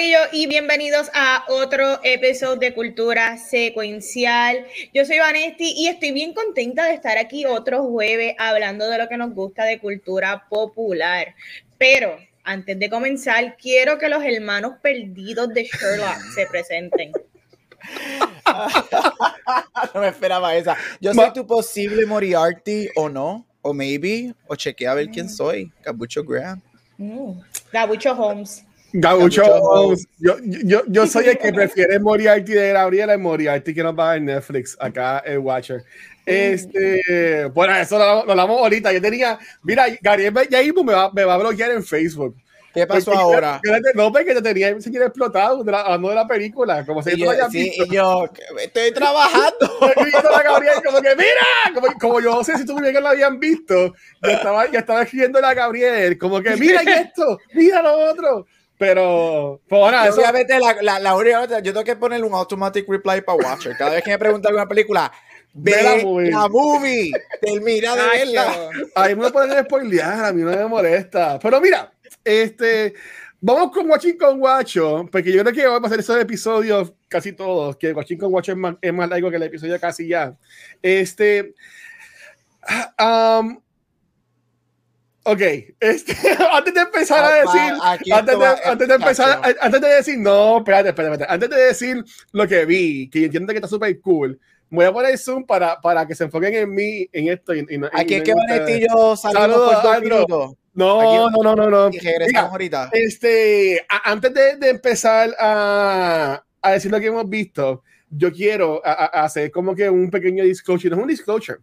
Corillo y bienvenidos a otro episodio de Cultura Secuencial. Yo soy Vanesti y estoy bien contenta de estar aquí otro jueves hablando de lo que nos gusta de cultura popular. Pero antes de comenzar, quiero que los hermanos perdidos de Sherlock se presenten. no me esperaba esa. Yo soy tu posible Moriarty o no, o maybe, o chequea a ver quién soy. Gabucho Graham. Mm. Gabucho Holmes. Gaucho, yo, yo, yo, soy el que prefiere Moriarty de Gabriela y Moriarty que nos va en Netflix, acá el Watcher. Este, bueno, eso lo, lo hablamos ahorita. Yo tenía, mira, Gabriel ya mismo me va, me va a bloquear en Facebook. ¿Qué pasó ahora? no, porque te tenía se quiere explotado de la, hablando de la película, como si yo, sí, y yo estoy trabajando. como que mira, como, como yo no sé si tú bien que lo habían visto, yo estaba, yo estaba escribiendo a Gabriel, como que mira esto, mira lo otro. Pero, pues bueno, eso... obviamente la, la, la única, yo tengo que ponerle un automatic reply para Watcher. Cada vez que me pregunta alguna película, ve la movie. La movie. Termina de verla. Ahí me pueden spoilear, a mí no me molesta. Pero mira, este, vamos con Watching con Guacho, porque yo creo que vamos a hacer esos episodios casi todos, que Watching con Guacho es más, es más largo que el episodio casi ya. Este, um, Ok, este, antes de empezar a decir, antes de, antes de, empezar, antes de decir, no, espérate, espérate, antes de decir lo que vi, que entiendo que está súper cool, voy a poner zoom para, para que se enfoquen en mí, en esto. Y, y, Aquí es que Vanetillo saludos por No, no, no, no, no. regresamos ahorita. Este, antes de, de empezar a, a, decir lo que hemos visto, yo quiero hacer como que un pequeño disclosure, no es un disclosure,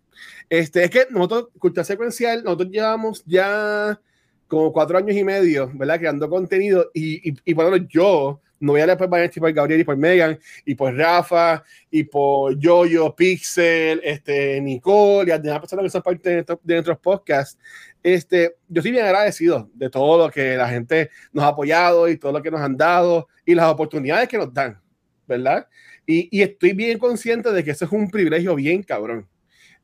este, es que nosotros, Cultura Secuencial, nosotros llevamos ya como cuatro años y medio, ¿verdad? Creando contenido y, y, y bueno, yo no voy a leer por por Gabriel y por Megan y por Rafa y por Yoyo, Pixel, este, Nicole y las demás personas que son parte de, de nuestros podcasts. Este, yo estoy bien agradecido de todo lo que la gente nos ha apoyado y todo lo que nos han dado y las oportunidades que nos dan, ¿verdad? Y, estoy bien consciente de que eso es un privilegio bien cabrón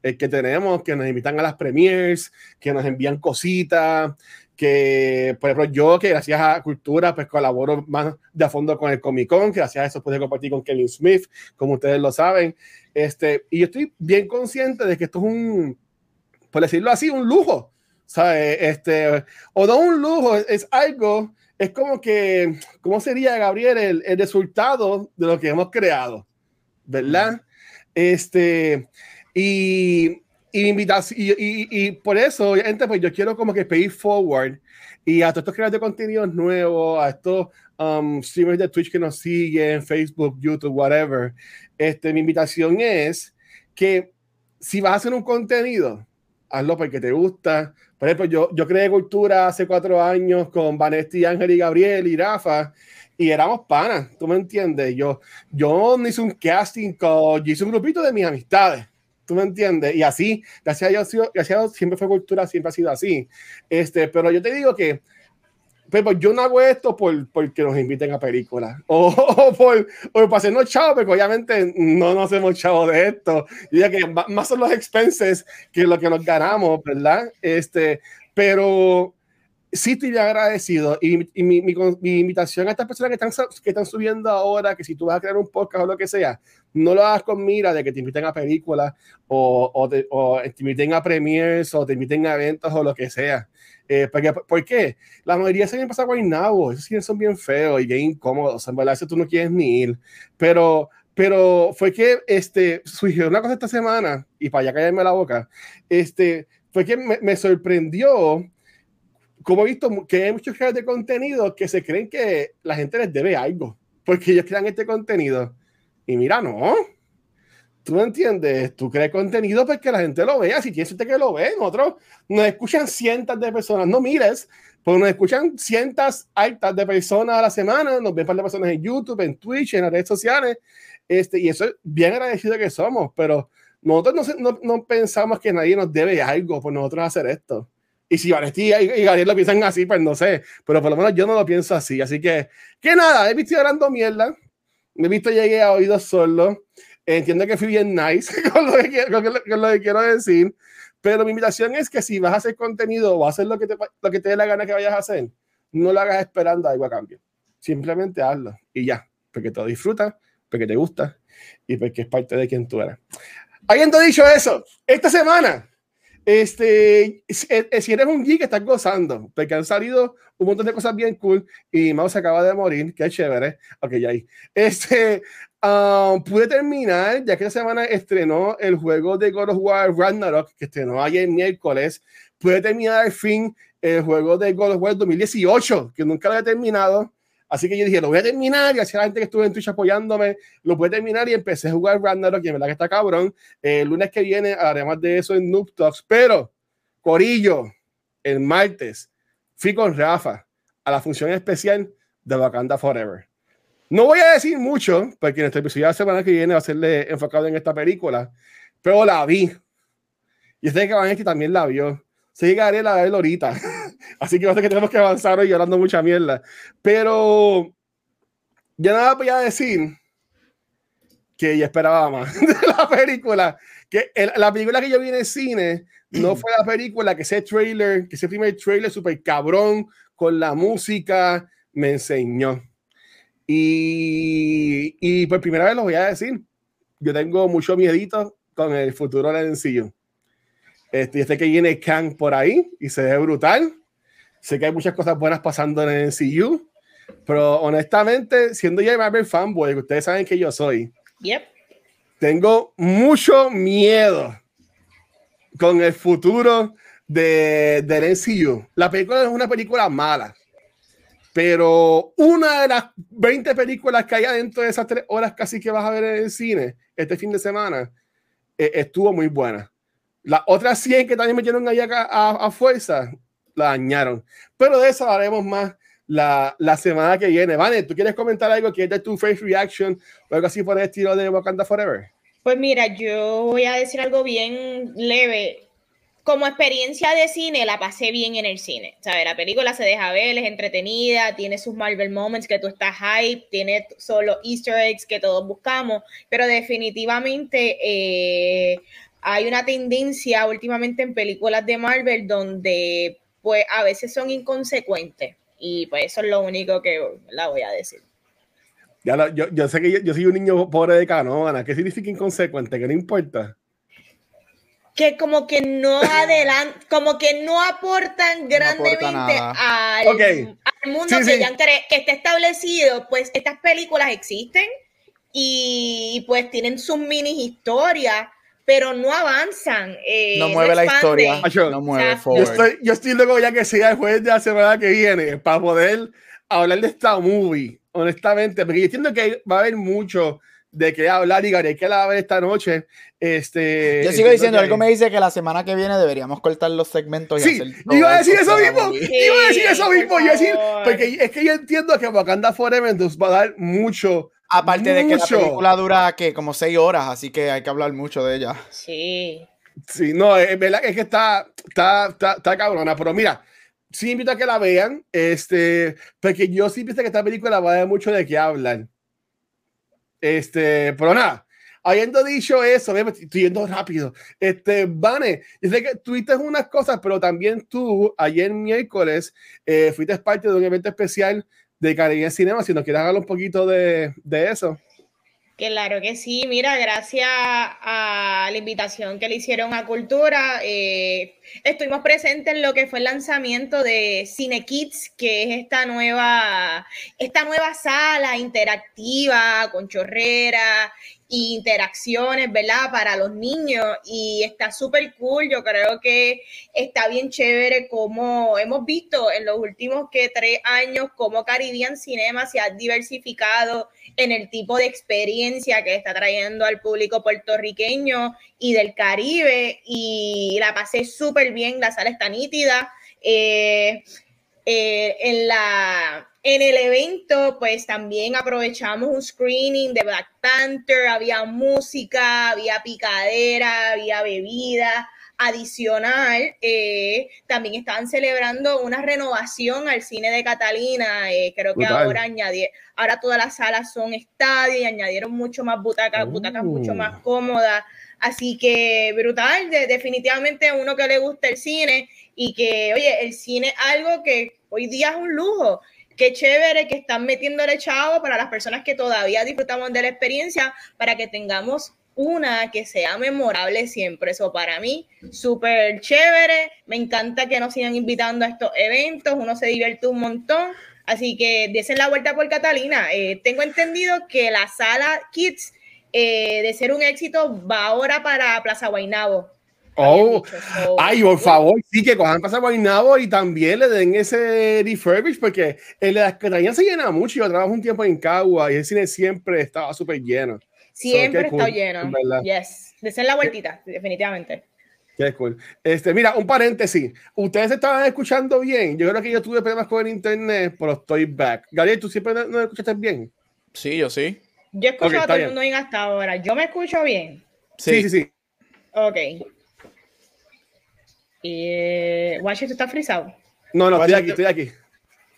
el que tenemos, que nos invitan a las premiers, que nos envían cositas, que, por ejemplo, yo, que gracias a Cultura, pues colaboro más de a fondo con el Comic Con, que gracias a eso pude compartir con Kevin Smith, como ustedes lo saben. Este, y yo estoy bien consciente de que esto es un, por decirlo así, un lujo. ¿sabes? Este, o no un lujo, es, algo, es como que, ¿cómo sería, Gabriel, el, el resultado de lo que hemos creado? ¿Verdad? Este, y, y, y, y, por eso, obviamente, pues yo quiero como que pay forward y a todos estos creadores de contenidos nuevos, a estos um, streamers de Twitch que nos siguen, Facebook, YouTube, whatever. Este, mi invitación es que si vas a hacer un contenido, hazlo porque te gusta. Por ejemplo, yo, yo creé cultura hace cuatro años con Vanesti, Ángel y Gabriel y Rafa y éramos panas, ¿tú me entiendes? Yo, yo hice un casting call, yo hice un grupito de mis amistades ¿Tú me entiendes? Y así, gracias a Dios, gracias siempre fue cultura, siempre ha sido así. Este, pero yo te digo que pero yo no hago esto por porque nos inviten a películas o, o, por, o para hacernos chavos, porque obviamente no nos hacemos chavos de esto. Y ya que más son los expenses que lo que nos ganamos, ¿verdad? Este, pero sí estoy agradecido y, mi, mi, mi, invitación a estas personas que están, que están subiendo ahora, que si tú vas a crear un podcast o lo que sea, no lo hagas con mira de que te inviten a películas o, o, te, o te inviten a premiers o te inviten a eventos o lo que sea. Eh, porque, ¿Por qué? La mayoría se vienen pasar guaynabo, esos sí son bien feos y bien incómodos, en verdad, tú no quieres ni ir. Pero, pero fue que este, surgió una cosa esta semana, y para ya callarme la boca, este, fue que me, me sorprendió como he visto que hay muchos creadores de contenido que se creen que la gente les debe algo, porque ellos crean este contenido. Y mira, no. ¿Tú me entiendes? Tú creas contenido porque la gente lo vea. Si tienes gente que lo ve, nosotros nos escuchan cientos de personas. No mires, porque nos escuchan cientos altas de personas a la semana. Nos ven par de personas en YouTube, en Twitch, en las redes sociales. Este, y eso es bien agradecido que somos, pero nosotros no, no, no pensamos que nadie nos debe algo por nosotros hacer esto. Y si Vanesti y, y Gabriel lo piensan así, pues no sé. Pero por lo menos yo no lo pienso así. Así que, que nada, he visto hablando mierda. Me he visto llegué a oídos solo. Entiendo que fui bien nice con lo que, con lo que quiero decir. Pero mi invitación es que si vas a hacer contenido o a hacer lo que te, lo que te dé la gana que vayas a hacer, no lo hagas esperando algo a cambio. Simplemente hazlo y ya, porque te disfrutas, porque te gusta y porque es parte de quien tú eres. Habiendo dicho eso, esta semana, este, si eres un geek, estás gozando, porque han salido un montón de cosas bien cool y Mouse acaba de morir, qué chévere. Ok, ya ahí. Este, um, pude terminar, ya que esta semana estrenó el juego de God of War Ragnarok, que estrenó ayer miércoles. Pude terminar al fin el juego de God of War 2018, que nunca lo he terminado. Así que yo dije, lo voy a terminar. Y así la gente que estuvo en Twitch apoyándome, lo puede terminar. Y empecé a jugar Ragnarok, y en verdad que está cabrón. el lunes que viene además de eso en Noob Talks. Pero, Corillo, el martes, fui con Rafa a la función especial de Wakanda Forever. No voy a decir mucho, porque en este episodio de la semana que viene va a serle enfocado en esta película, pero la vi. Y este que van que también la vio. Sí, llegaré a verlo ahorita. Así que va a ser que tenemos que avanzar hoy hablando mucha mierda. Pero ya nada voy a decir que ya esperaba más de la película. Que la película que yo vi en el cine no fue la película que ese trailer, que ese primer trailer súper cabrón con la música me enseñó. Y, y por primera vez lo voy a decir. Yo tengo mucho miedito con el futuro del MCU. Este, este que viene Kang por ahí y se ve brutal. Sé que hay muchas cosas buenas pasando en el MCU, pero honestamente, siendo ya Marvel fanboy, ustedes saben que yo soy, yep. tengo mucho miedo con el futuro de, del MCU. La película es una película mala, pero una de las 20 películas que hay adentro de esas tres horas casi que vas a ver en el cine este fin de semana eh, estuvo muy buena. Las otras 100 que también metieron ahí a, a, fuerza, la dañaron. Pero de eso haremos más la, la, semana que viene. Vale, ¿tú quieres comentar algo? ¿Quieres dar tu face reaction o algo así por el estilo de Wakanda Forever? Pues mira, yo voy a decir algo bien leve. Como experiencia de cine, la pasé bien en el cine. ¿sabes? La película se deja ver, es entretenida, tiene sus Marvel moments que tú estás hype, tiene solo Easter eggs que todos buscamos, pero definitivamente eh, hay una tendencia últimamente en películas de Marvel donde pues a veces son inconsecuentes y pues eso es lo único que la voy a decir. Ya yo, yo, sé que yo, soy un niño pobre de Canóvana. ¿Qué significa inconsecuente? ¿Qué no importa? Que como que no adelantan, como que no aportan grandemente al, mundo que ya que está establecido. Pues estas películas existen y pues tienen sus mini historias pero no avanzan. Eh, no mueve la historia. no mueve yo estoy, yo estoy luego ya que sea el jueves de la semana que viene para poder hablar de esta movie, honestamente, porque yo entiendo que va a haber mucho de qué hablar y Gary, que la va a ver esta noche. Este, yo sigo diciendo, algo me dice que la semana que viene deberíamos cortar los segmentos y sí, hacer iba a decir eso mismo, iba a decir eso mismo, yo decir, porque es que yo entiendo que Wakanda Forever nos va a dar mucho Aparte de que la película dura que como seis horas, así que hay que hablar mucho de ella. Sí. Sí, no, es verdad es que está, está, está, cabrona, pero mira, sí invito a que la vean, este, porque yo sí pienso que esta película va a dar mucho de qué hablar. Este, pero nada, habiendo dicho eso, estoy yendo rápido. Este, Vane, yo que tuviste unas cosas, pero también tú, ayer miércoles, eh, fuiste parte de un evento especial de Caribe Cinema, si nos quieres hablar un poquito de, de eso. Claro que sí, mira, gracias a la invitación que le hicieron a Cultura, eh, estuvimos presentes en lo que fue el lanzamiento de Cine Kids, que es esta nueva, esta nueva sala interactiva con chorrera interacciones, ¿verdad? Para los niños y está súper cool. Yo creo que está bien chévere como hemos visto en los últimos que tres años cómo Caribbean Cinema se ha diversificado en el tipo de experiencia que está trayendo al público puertorriqueño y del Caribe y la pasé súper bien, la sala está nítida. Eh, eh, en la en el evento, pues también aprovechamos un screening de Black Panther, había música, había picadera, había bebida, adicional, eh, también estaban celebrando una renovación al cine de Catalina. Eh, creo que ahora añadieron, ahora todas las salas son estadios y añadieron mucho más butacas, butacas mucho más oh. cómodas. Así que brutal, definitivamente a uno que le gusta el cine y que, oye, el cine es algo que hoy día es un lujo. Qué chévere que están metiéndole chavo para las personas que todavía disfrutamos de la experiencia, para que tengamos una que sea memorable siempre. Eso para mí, súper chévere. Me encanta que nos sigan invitando a estos eventos. Uno se divierte un montón. Así que desen la vuelta por Catalina. Eh, tengo entendido que la sala Kids eh, de ser un éxito, va ahora para Plaza Guainabo. Oh, ay, por favor, sí, que cojan Plaza Guainabo y también le den ese refurbish, porque el de las Catalinas se llena mucho. Yo trabajo un tiempo en Cagua y el cine siempre estaba súper lleno. Siempre está lleno. Yes, de ser la vueltita, definitivamente. Qué cool. Este, mira, un paréntesis. Ustedes estaban escuchando bien. Yo creo que yo tuve problemas con el internet, pero estoy back. Gabriel, ¿tú siempre no, no escuchaste bien? Sí, yo sí. Yo he escuchado a todo el mundo bien hasta ahora. ¿Yo me escucho bien? Sí, sí, sí. Ok. Y, eh, ¿tú estás frisado? No, no, estoy aquí, estoy aquí.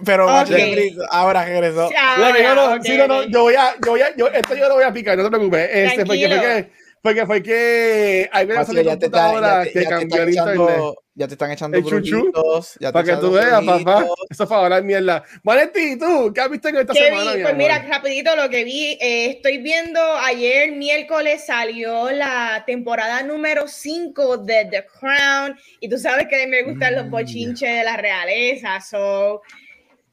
Pero okay. ahora regresó. no, no, sí, no, no, yo voy a, yo voy a, yo, esto yo lo voy a picar, no te preocupes. Este, porque, porque, porque fue que hay veces que computadora que cambió el internet ya te están echando brujitos. Para que tú veas, papá. Eso es para hablar mierda. Vanetti, ¿tú qué has visto en esta semana? pues mira, rapidito lo que vi. Eh, estoy viendo ayer, miércoles, salió la temporada número 5 de The Crown. Y tú sabes que me gustan los mm. bochinches de la realeza. So,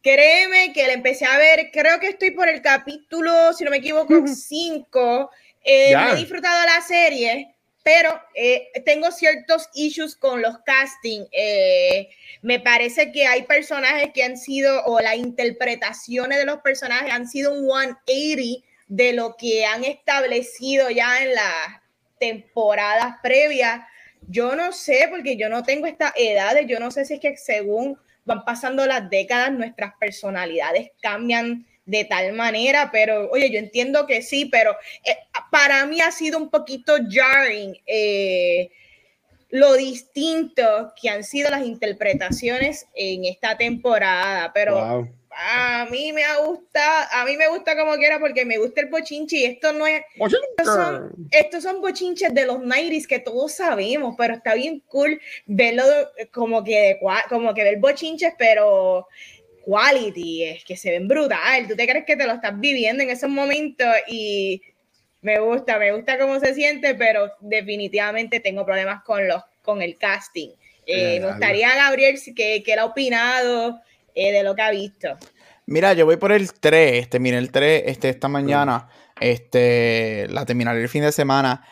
créeme que la empecé a ver. Creo que estoy por el capítulo, si no me equivoco, 5. Eh, me he disfrutado la serie pero eh, tengo ciertos issues con los castings. Eh, me parece que hay personajes que han sido, o las interpretaciones de los personajes han sido un 180 de lo que han establecido ya en las temporadas previas. Yo no sé, porque yo no tengo estas edades, yo no sé si es que según van pasando las décadas, nuestras personalidades cambian de tal manera, pero oye, yo entiendo que sí, pero eh, para mí ha sido un poquito jarring eh, lo distinto que han sido las interpretaciones en esta temporada, pero a mí me gusta, a mí me gusta como quiera porque me gusta el bochinche y esto no es, estos son, estos son, bochinches de los 90 que todos sabemos, pero está bien cool verlo como que, como que ver bochinches, pero quality, es que se ven brutal. Tú te crees que te lo estás viviendo en esos momentos y me gusta, me gusta cómo se siente, pero definitivamente tengo problemas con los con el casting. Eh, me gustaría, Gabriel, que, que él ha opinado eh, de lo que ha visto. Mira, yo voy por el 3, este, mira, el 3, este, esta mañana, este, la terminaré el fin de semana.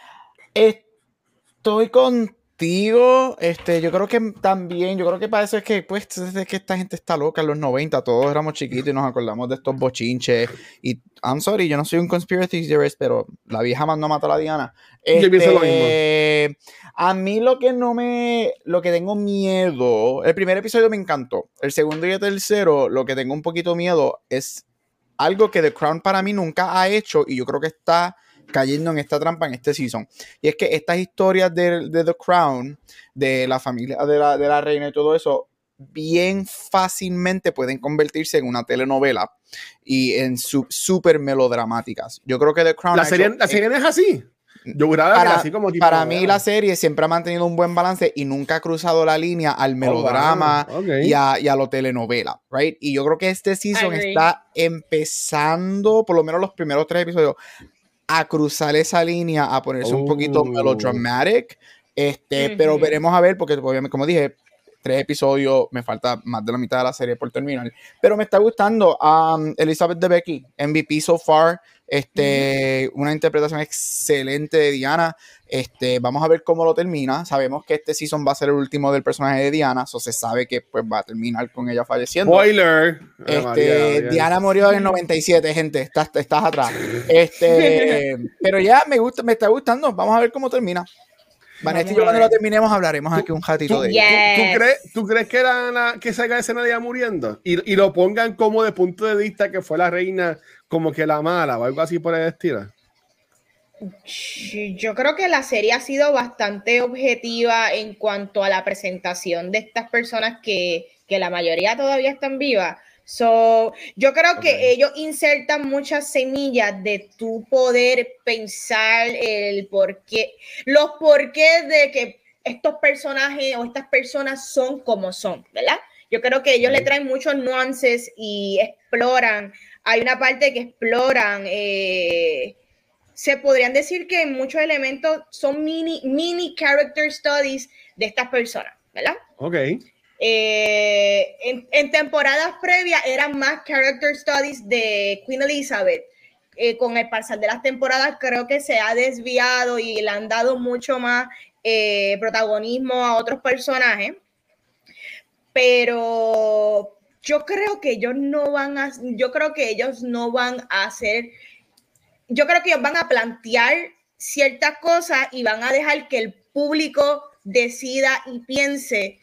Estoy con este, yo creo que también, yo creo que para eso es que, pues, es que esta gente está loca en los 90, todos éramos chiquitos y nos acordamos de estos bochinches. Y, I'm sorry, yo no soy un conspiracy theorist, pero la vieja mandó a matar a Diana. Este, a mí lo que no me, lo que tengo miedo, el primer episodio me encantó, el segundo y el tercero, lo que tengo un poquito miedo es algo que The Crown para mí nunca ha hecho y yo creo que está cayendo en esta trampa en este season. Y es que estas historias de, The Crown, de la familia de la, de la reina y todo eso, bien fácilmente pueden convertirse en una telenovela y en súper melodramáticas. Yo creo que The Crown... La serie, la serie es así. Yo para, así como para mí la serie siempre ha mantenido un buen balance y nunca ha cruzado la línea al oh, melodrama y, a, y, a, lo telenovela, right? Y yo creo que este season está empezando, por lo menos los primeros tres episodios, a cruzar esa línea, a ponerse un poquito melodramatic. Este, pero veremos a ver, porque obviamente, como dije, tres episodios, me falta más de la mitad de la serie por terminar. Pero me está gustando. Um, Elizabeth de Becky, MVP so far. Este, una interpretación excelente de Diana. Este, vamos a ver cómo lo termina. Sabemos que este season va a ser el último del personaje de Diana, so se sabe que pues va a terminar con ella falleciendo. Spoiler. Este, Diana murió en el 97, gente. Estás, estás atrás. Este, pero ya me gusta, me está gustando. Vamos a ver cómo termina. Vanessa y yo cuando lo terminemos hablaremos aquí un ratito de ¿tú, crees, ¿Tú crees que, la, que salga escena de ella muriendo? Y, y, lo pongan como de punto de vista que fue la reina, como que la mala o algo así por el estilo. Yo creo que la serie ha sido bastante objetiva en cuanto a la presentación de estas personas que, que la mayoría todavía están vivas. So, yo creo que ellos insertan muchas semillas de tu poder pensar el por qué, los porqués de que estos personajes o estas personas son como son, ¿verdad? Yo creo que ellos le traen muchos nuances y exploran. Hay una parte que exploran. Eh, se podrían decir que muchos elementos son mini, mini character studies de estas personas, ¿verdad? Ok. Eh, en, en, temporadas previas eran más character studies de Queen Elizabeth. Eh, con el pasar de las temporadas creo que se ha desviado y le han dado mucho más eh, protagonismo a otros personajes. Pero yo creo que ellos no van a, yo creo que ellos no van a hacer yo creo que ellos van a plantear ciertas cosas y van a dejar que el público decida y piense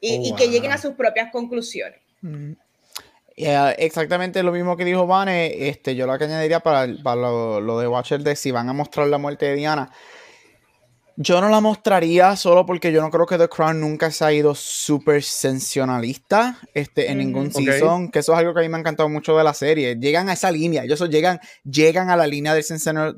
y, oh, que lleguen a sus propias conclusiones. Mm. exactamente lo mismo que dijo Vane, este, yo lo que añadiría para, lo, lo, de Watcher de si van a mostrar la muerte de Diana. Yo no la mostraría solo porque yo no creo que The Crown nunca se ha ido súper sensacionalista este, en ningún season, que eso es algo que a mí me ha encantado mucho de la serie. Llegan a esa línea, ellos llegan, llegan a la línea del,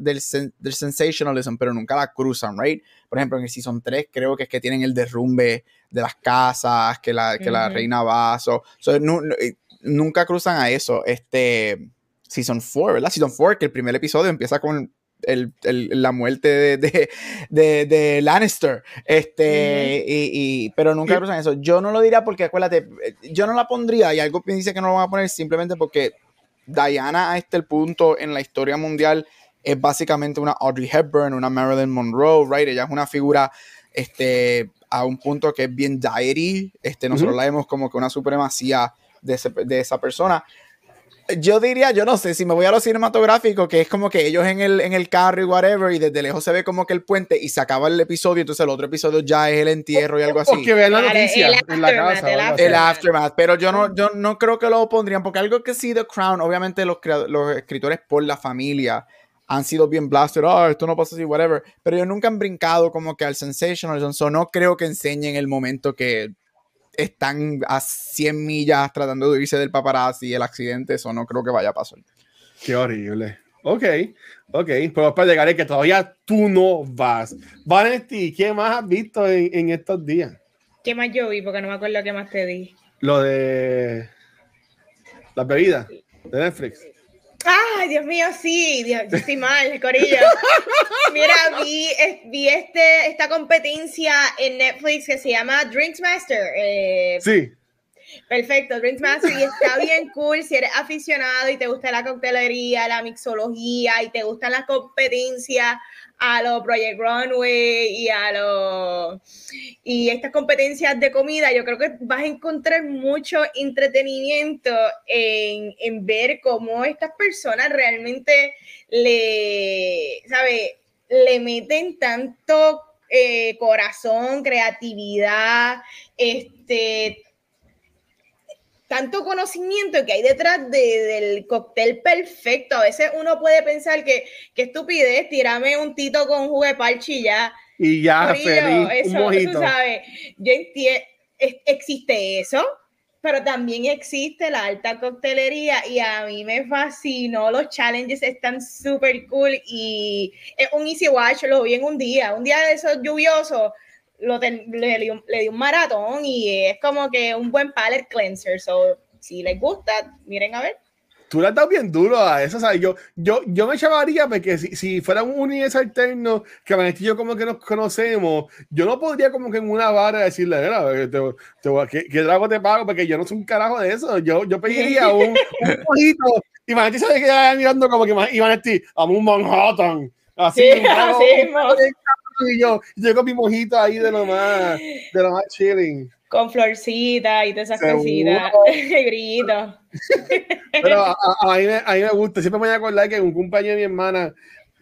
del, del, sensationalism, pero nunca la cruzan, ¿right? Por ejemplo, en el season 3 creo que es que tienen el derrumbe de las casas, que la, que la reina va, so, eh, nunca cruzan a eso. Este, season 4, ¿verdad? Season 4, que el primer episodio empieza con el, la muerte de, de, de, Lannister. Este, y, pero nunca cruzan eso. Yo no lo diría porque, acuérdate, yo no la pondría y algo me dice que no lo van a poner simplemente porque Diana a este punto en la historia mundial es básicamente una Audrey Hepburn, una Marilyn Monroe, right? Ella es una figura este, a un punto que es bien diary. Este, nosotros la vemos como que una supremacía de, de esa persona yo diría, yo no sé, si me voy a lo cinematográfico, que es como que ellos en el, en el carro y whatever, y desde lejos se ve como que el puente y se acaba el episodio, entonces el otro episodio ya es el entierro y algo así. que vean la noticia en la casa. El aftermath. pero yo no, yo no creo que lo pondrían, porque algo que sí, The Crown, obviamente los, los escritores por la familia han sido bien blasted, oh, esto no pasa así, whatever, pero ellos nunca han brincado como que al sensational, so no creo que enseñen el momento que están a 100 millas tratando de irse del paparazzi y el accidente, eso no creo que vaya a pasar. Qué horrible. Ok, ok, pero para llegar es que todavía tú no vas. Vanesti, ¿qué más has visto en, en, estos días? ¿Qué más yo vi? Porque no me acuerdo qué más te di. Lo de las bebidas de Netflix. Ay, Dios mío, sí, Dios, yo estoy mal, Corillo. Mira, vi, vi este, esta competencia en Netflix que se llama Drinks Master. Eh, sí. Perfecto, Drinks Master y está bien cool si eres aficionado y te gusta la coctelería, la mixología y te gustan las competencias a los Project Runway y a los y estas competencias de comida, yo creo que vas a encontrar mucho entretenimiento en, en ver cómo estas personas realmente le, ¿sabe? le meten tanto eh, corazón, creatividad, este, tanto conocimiento que hay detrás del cóctel perfecto. A veces uno puede pensar que, qué estupidez, tirame un tito con jugo de parchi y ya. Y ya, feliz, eso, un sabe. Yo entiendo, existe eso, pero también existe la alta coctelería y a mí me fascinó. Los challenges están súper cool y es un easy watch, lo vi en un día, un día de esos lluviosos lo le, di un maratón y es como que un buen palette cleanser. So, si les gusta, miren a ver. Tú le has dado bien duro a eso, ¿sabes? Yo, yo, yo me llamaría porque si, si fuera un universo alterno que Vanetti y yo como que nos conocemos, yo no podría como que en una vara decirle, ¿qué, ¿qué, trago te pago? Porque yo no soy un carajo de eso. Yo, yo pediría un, un poquito y Vanetti sabe que ya mirando como que y Vanetti, a un Manhattan. Así, sí, un así y yo llego mi mojito ahí de lo más, de lo más chilling. Con florcita y todas esas cositas, grito. Pero a, a, mí me, a, mí me, gusta, siempre me voy a acordar que un compañero de mi hermana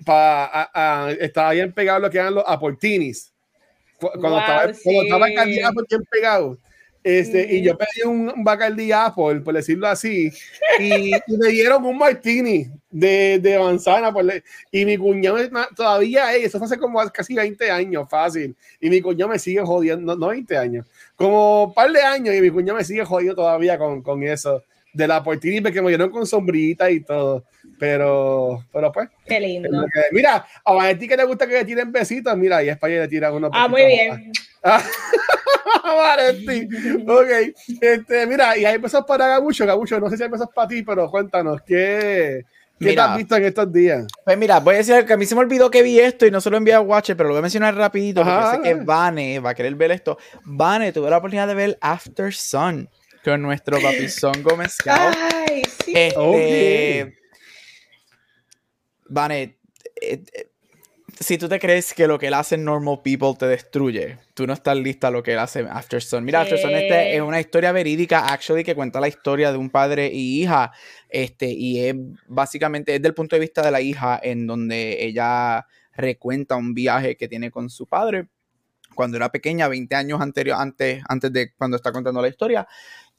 pa, estaba bien pegado lo que eran los aportinis. Cuando, estaba, cuando estaba candidato bien pegado. Este, Y yo pedí un Bacardi Apple, por decirlo así, y, me dieron un martini de, de manzana. y mi cuñado todavía, eso fue hace como casi 20 años, fácil. Y mi cuñado me sigue jodiendo, no, 20 años, como un par de años, y mi cuñado me sigue jodiendo todavía con, con eso. De la portini, que me dieron con sombrita y todo. Pero, pero pues. Qué lindo. mira, a ti que le gusta que le tiren besitos, mira, y España le tiran unos Ah, muy bien. Ah, ok, este, mira, y hay besos para Gabucho, Gabucho, no sé si hay besos para ti, pero cuéntanos, ¿qué, ¿Qué te has visto en estos días? Pues mira, voy a decir que a mí se me olvidó que vi esto y no se lo envié a Watcher, pero lo voy a mencionar rapidito porque sé que Vane va a querer ver esto. Vane tuve la oportunidad de ver After Sun con nuestro papizón Gómez Ay, sí. Este, Vane, eh, eh, si tú te crees que lo que él hace en Normal People te destruye, tú no estás lista a lo que él hace en After Sun. Mira, After Sun este es una historia verídica, actually, que cuenta la historia de un padre y hija, este, y es básicamente es del punto de vista de la hija, en donde ella recuenta un viaje que tiene con su padre cuando era pequeña, 20 años anterior, antes, antes de cuando está contando la historia,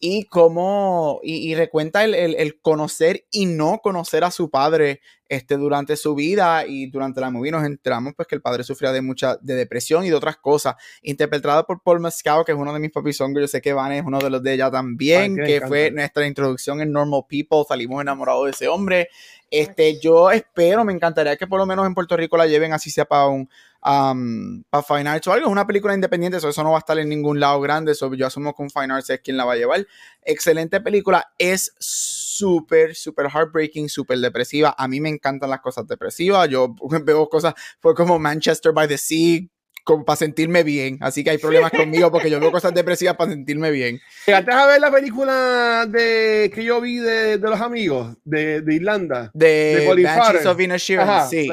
y cómo, y, recuenta el, el, conocer y no conocer a su padre este, durante su vida y durante la movie nos enteramos pues que el padre sufría de mucha, de depresión y de otras cosas, interpretado por Paul Mescal, que es uno de mis papizongos, yo sé que Van es uno de los de ella también, que fue nuestra introducción en Normal People, salimos enamorados de ese hombre, este, yo espero, me encantaría que por lo menos en Puerto Rico la lleven así sea para un, um, para Fine Arts o algo. Es una película independiente, eso no va a estar en ningún lado grande. Eso yo asumo que un Fine Arts es quien la va a llevar. Excelente película. Es súper, súper heartbreaking, súper depresiva. A mí me encantan las cosas depresivas. Yo veo cosas, fue como Manchester by the Sea, como para sentirme bien. Así que hay problemas conmigo porque yo veo cosas depresivas para sentirme bien. ¿Llegaste a ver la película de que yo vi de, de los amigos de, de Irlanda? De, de Banshees of sí.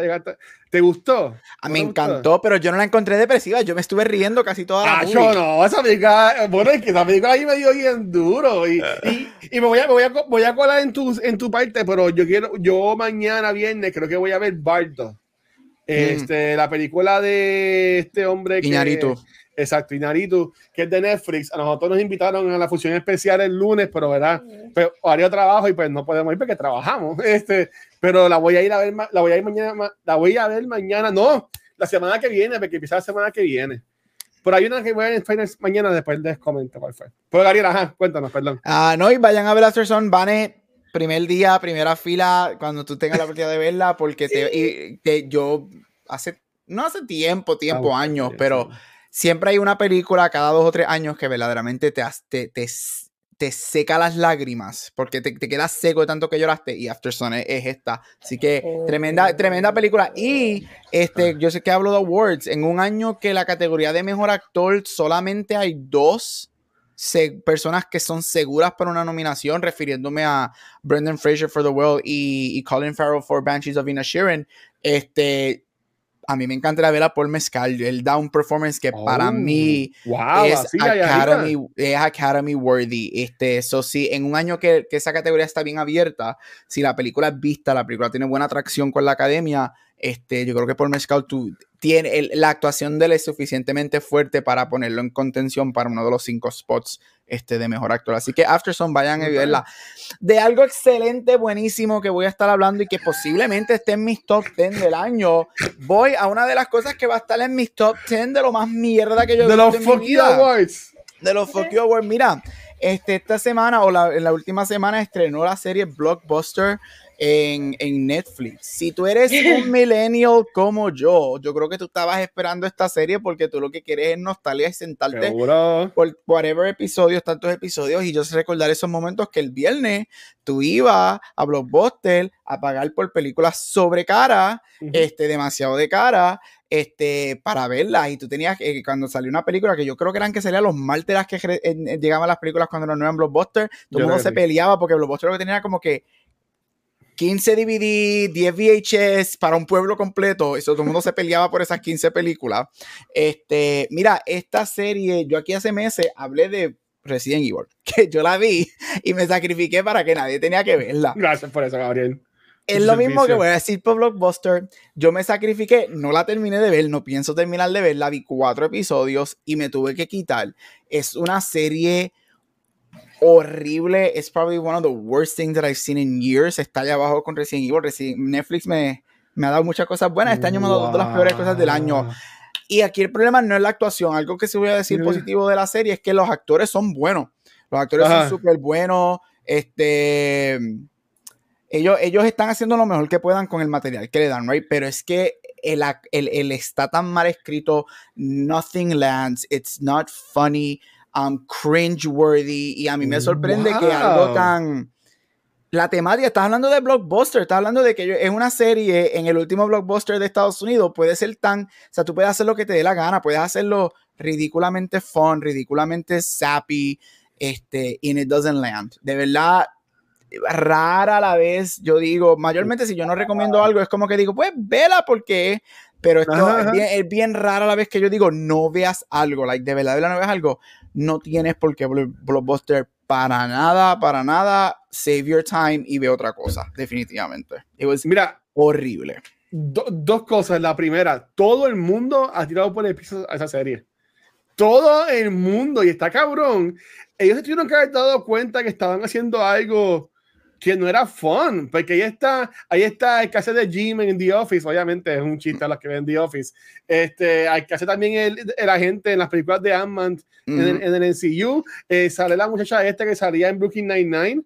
¿Te gustó? Ah, me encantó, pero yo no la encontré depresiva. Yo me estuve riendo casi toda la ah, yo no, esa película, bueno, es que esa película ahí me dio bien duro. Y, y, y me, voy a, me voy, a, voy a colar en tu, en tu parte, pero yo quiero, yo mañana viernes creo que voy a ver Bardo. Este, La película de este hombre. Iñarito. exacto, Iñarito, que es de Netflix. A nosotros nos invitaron a la función especial el lunes, pero verdad, pero haría trabajo y pues no podemos ir porque trabajamos. Este, pero la voy a ir a ver, la voy a ir mañana, la voy a ver mañana, no, la semana que viene, porque empieza la semana que viene. Por ahí una que voy a ver en mañana, después les comento cuál fue. Pues Gabriel, ajá, cuéntanos, perdón. Ah, no, y vayan a ver After Sun, Vane, primer día, primera fila, cuando tú tengas la oportunidad de verla, porque te, y, que yo hace, no hace tiempo, tiempo, ah, años, pero siempre hay una película cada dos o tres años que verdaderamente te, te, te te seca las lágrimas porque te, te quedas seco de tanto que lloraste y After Sun es, esta. Así que tremenda, tremenda película. Y este, yo sé que hablo de awards. En un año que la categoría de mejor actor solamente hay dos personas que son seguras para una nominación, refiriéndome a Brendan Fraser for The World y, y Colin Farrell for Banshees of Inisherin. Este, a mí me encanta ver a Paul Mezcal. Él da un performance que para mí oh, es, Academy, es, Academy, worthy. Este, eso sí, en un año que, que, esa categoría está bien abierta, si la película es vista, la película tiene buena atracción con la academia, este, yo creo que Paul Mezcal tú, tiene, la actuación de él es suficientemente fuerte para ponerlo en contención para uno de los cinco spots este, de mejor actor. Así que Afterson, vayan a verla. De algo excelente, buenísimo que voy a estar hablando y que posiblemente esté en mis top 10 del año. Voy a una de las cosas que va a estar en mis top 10 de lo más mierda que yo he visto. De los Fuck Awards. De los Fuck You Awards. Mira, este, esta semana o la, en la última semana estrenó la serie Blockbuster en, en, Netflix. Si tú eres un millennial como yo, yo creo que tú estabas esperando esta serie porque tú lo que quieres es nostalgia y sentarte por whatever episodios, tantos episodios, y yo sé recordar esos momentos que el viernes tú ibas a Blockbuster a pagar por películas sobre cara, este, demasiado de cara, este, para verlas. Y tú tenías, que cuando salió una película que yo creo que eran que salían los martes que llegaban las películas cuando no eran Blockbuster, todo el mundo se peleaba porque Blockbuster lo que tenía como que 15 DVD, 10 VHS para un pueblo completo. Eso todo el mundo se peleaba por esas 15 películas. Este, mira, esta serie, yo aquí hace meses hablé de Resident Evil, que yo la vi y me sacrifiqué para que nadie tenía que verla. Gracias por eso, Gabriel. Es lo mismo que voy a decir por Blockbuster. Yo me sacrifiqué, no la terminé de ver, no pienso terminar de verla. Vi cuatro episodios y me tuve que quitar. Es una serie horrible. Es probably one of the worst things that I've seen in years. Está allá abajo con Resident Evil. Resident- Netflix me, me ha dado muchas cosas buenas. Este año me ha dado de las peores cosas del año. Y aquí el problema no es la actuación. Algo que se voy a decir positivo de la serie es que los actores son buenos. Los actores Ajá. son súper buenos. Este. Ellos, ellos están haciendo lo mejor que puedan con el material que le dan, right? Pero es que el, el, el está tan mal escrito. Nothing lands. It's not funny. Um, cringe worthy. Y a mí me sorprende que algo Wow. tan. La temática, estás hablando de blockbuster, estás hablando de que es una serie en el último blockbuster de Estados Unidos, puede ser tan, o sea, tú puedes hacer lo que te dé la gana, puedes hacerlo ridículamente fun, ridículamente sappy, este, and it doesn't land. De verdad, rara a la vez, yo digo, mayormente si yo no recomiendo algo, es como que digo, pues vela porque, pero esto Ajá, es ajá. bien, es bien rara a la vez que yo digo, no veas algo, like, de verdad, de verdad no veas algo, no tienes por qué blo- blockbuster para nada, para nada, save your time y ve otra cosa, definitivamente. It was Mira, horrible. do- dos cosas. La primera, todo el mundo ha tirado por el piso a esa serie. Todo el mundo, y está cabrón. Ellos se tuvieron que haber dado cuenta que estaban haciendo algo que no era fun, porque ahí está, ahí está el que hace de Jim en The Office, obviamente es un chiste a los que ven The Office. Este, hay que hace también el, el agente en las películas de Ant-Man en, el, Ujú. en el MCU. Eh, sale la muchacha esta que salía en Brooklyn Nine-Nine.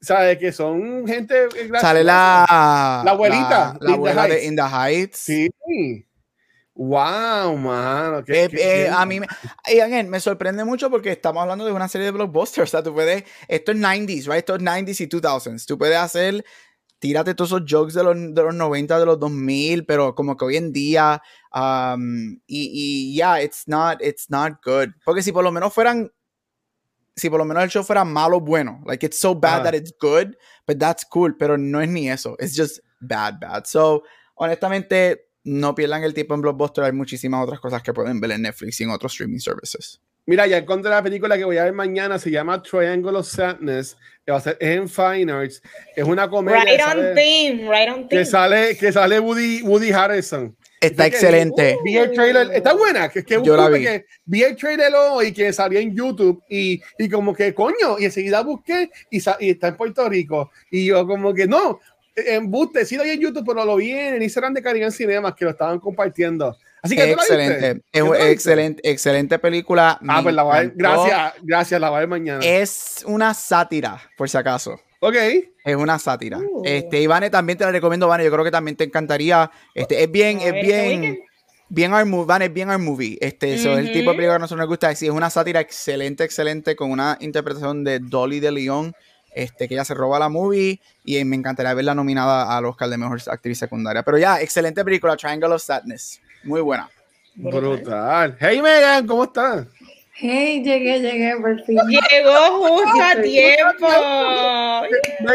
¿Sabes? Que son gente. eh. Sale la, La abuelita, la, la abuela de. In the Heights. Sí. Wow, mano. qué- Eh, qué- eh, qué- a mí me, y again, me sorprende mucho porque estamos hablando de una serie de blockbusters. O sea, tú puedes, esto es 90s, right? Esto es 90s y 2000s. Tú puedes hacer, tírate todos esos jokes de los, de los 90, de los 2000, pero como que hoy en día, um, y, y yeah, it's not, it's not good. Porque si por lo menos fueran, si por lo menos el show fuera malo, bueno, like it's so bad that it's good, but that's cool, pero no es ni eso. It's just bad, bad. So, honestamente, no pierdan el tiempo en Blockbuster. Hay muchísimas otras cosas que pueden ver en Netflix y en otros streaming services. Mira, ya encontré la película que voy a ver mañana. Se llama Triangle of Sadness. que va a ser- es en Fine Arts. Es una comedia. Right que on sale- theme, right on que theme. sale, que sale Woody, Woody Harrison. Está que excelente. Vi el trailer, está buena, que, que Yo la busqué vi. que vi el trailer hoy que salió en YouTube y, y como que coño, y enseguida busqué y, y está en Puerto Rico. Y yo como que no, en buste, sí lo vi en YouTube, pero lo vi en Instagram de Caribbean Cinemas que lo estaban compartiendo. Así que. Excelente. Es excelente, excelente película. Ah, pues la voy a ver. Gracias, gracias, la voy a ver mañana. Es una sátira, por si acaso. ok. Es una sátira. Uh. Este, Ivane, también te la recomiendo, Vane. Yo creo que también te encantaría. Este, es bien, A es ver, este bien, bien our movie. Vane, es bien our movie. Este, so, es el tipo de película que a nosotros nos gusta. Sí, es una sátira excelente, excelente, con una interpretación de Dolly de León. Este, que ella se roba la movie y eh, me encantaría verla nominada al Oscar de Mejor Actriz Secundaria. Pero ya, excelente película, Triangle of Sadness. Muy buena. Brutal. Hey Megan, ¿cómo estás? Hey, llegué, llegué, por fin. Llegó justo a tiempo.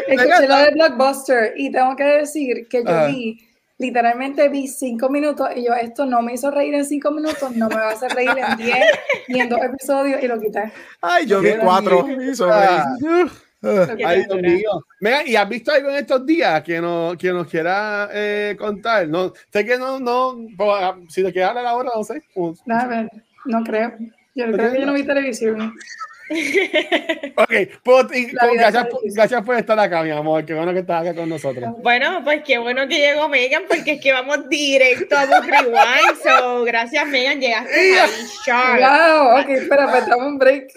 Escuché lo de Blockbuster y tengo que decir que yo Ajá. vi, literalmente vi cinco minutos y yo, esto no me hizo reír en cinco minutos, no me va a hacer reír en diez y en dos episodios y lo quité. Ay, yo vi cuatro. Me hizo reír. Quité. Ay, Dios mío. Megan, ¿y has visto algo en estos días que, no, que nos quiera eh, contar? No, sé que no, no, pero, ah, si te quieres hablar ahora, no sé. Uh, A ver, no creo. Yo creo que yo no vi televisión. Ok, pues, gracias, por- difícil. gracias por estar acá, mi amor. Qué bueno que estás acá con nosotros. Bueno, pues qué bueno que llegó Megan, porque es que vamos directo a Book Rewind. So, gracias, Megan, llegaste ahí sharp. Wow, ok, espera, pues dame un break.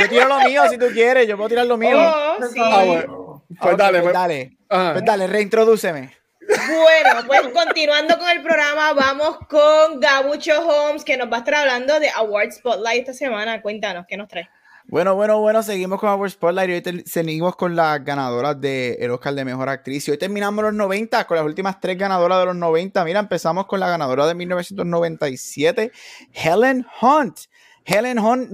Yo tiro lo mío si tú quieres. Yo puedo tirar lo mío. Oh, sí. Ah, bueno. Pues Ok, dale, pues pues. dale. Pues dale, reintrodúceme. Bueno, pues continuando con el programa, vamos con Gabucho Holmes, que nos va a estar hablando de Award Spotlight esta semana. Cuéntanos, ¿qué nos trae? Bueno, bueno, bueno, seguimos con Our Spotlight y hoy seguimos con las ganadoras del Oscar de Mejor Actriz. Y hoy terminamos los 90 con las últimas tres ganadoras de los 90. Mira, empezamos con la ganadora de 1997, Helen Hunt. Helen Hunt,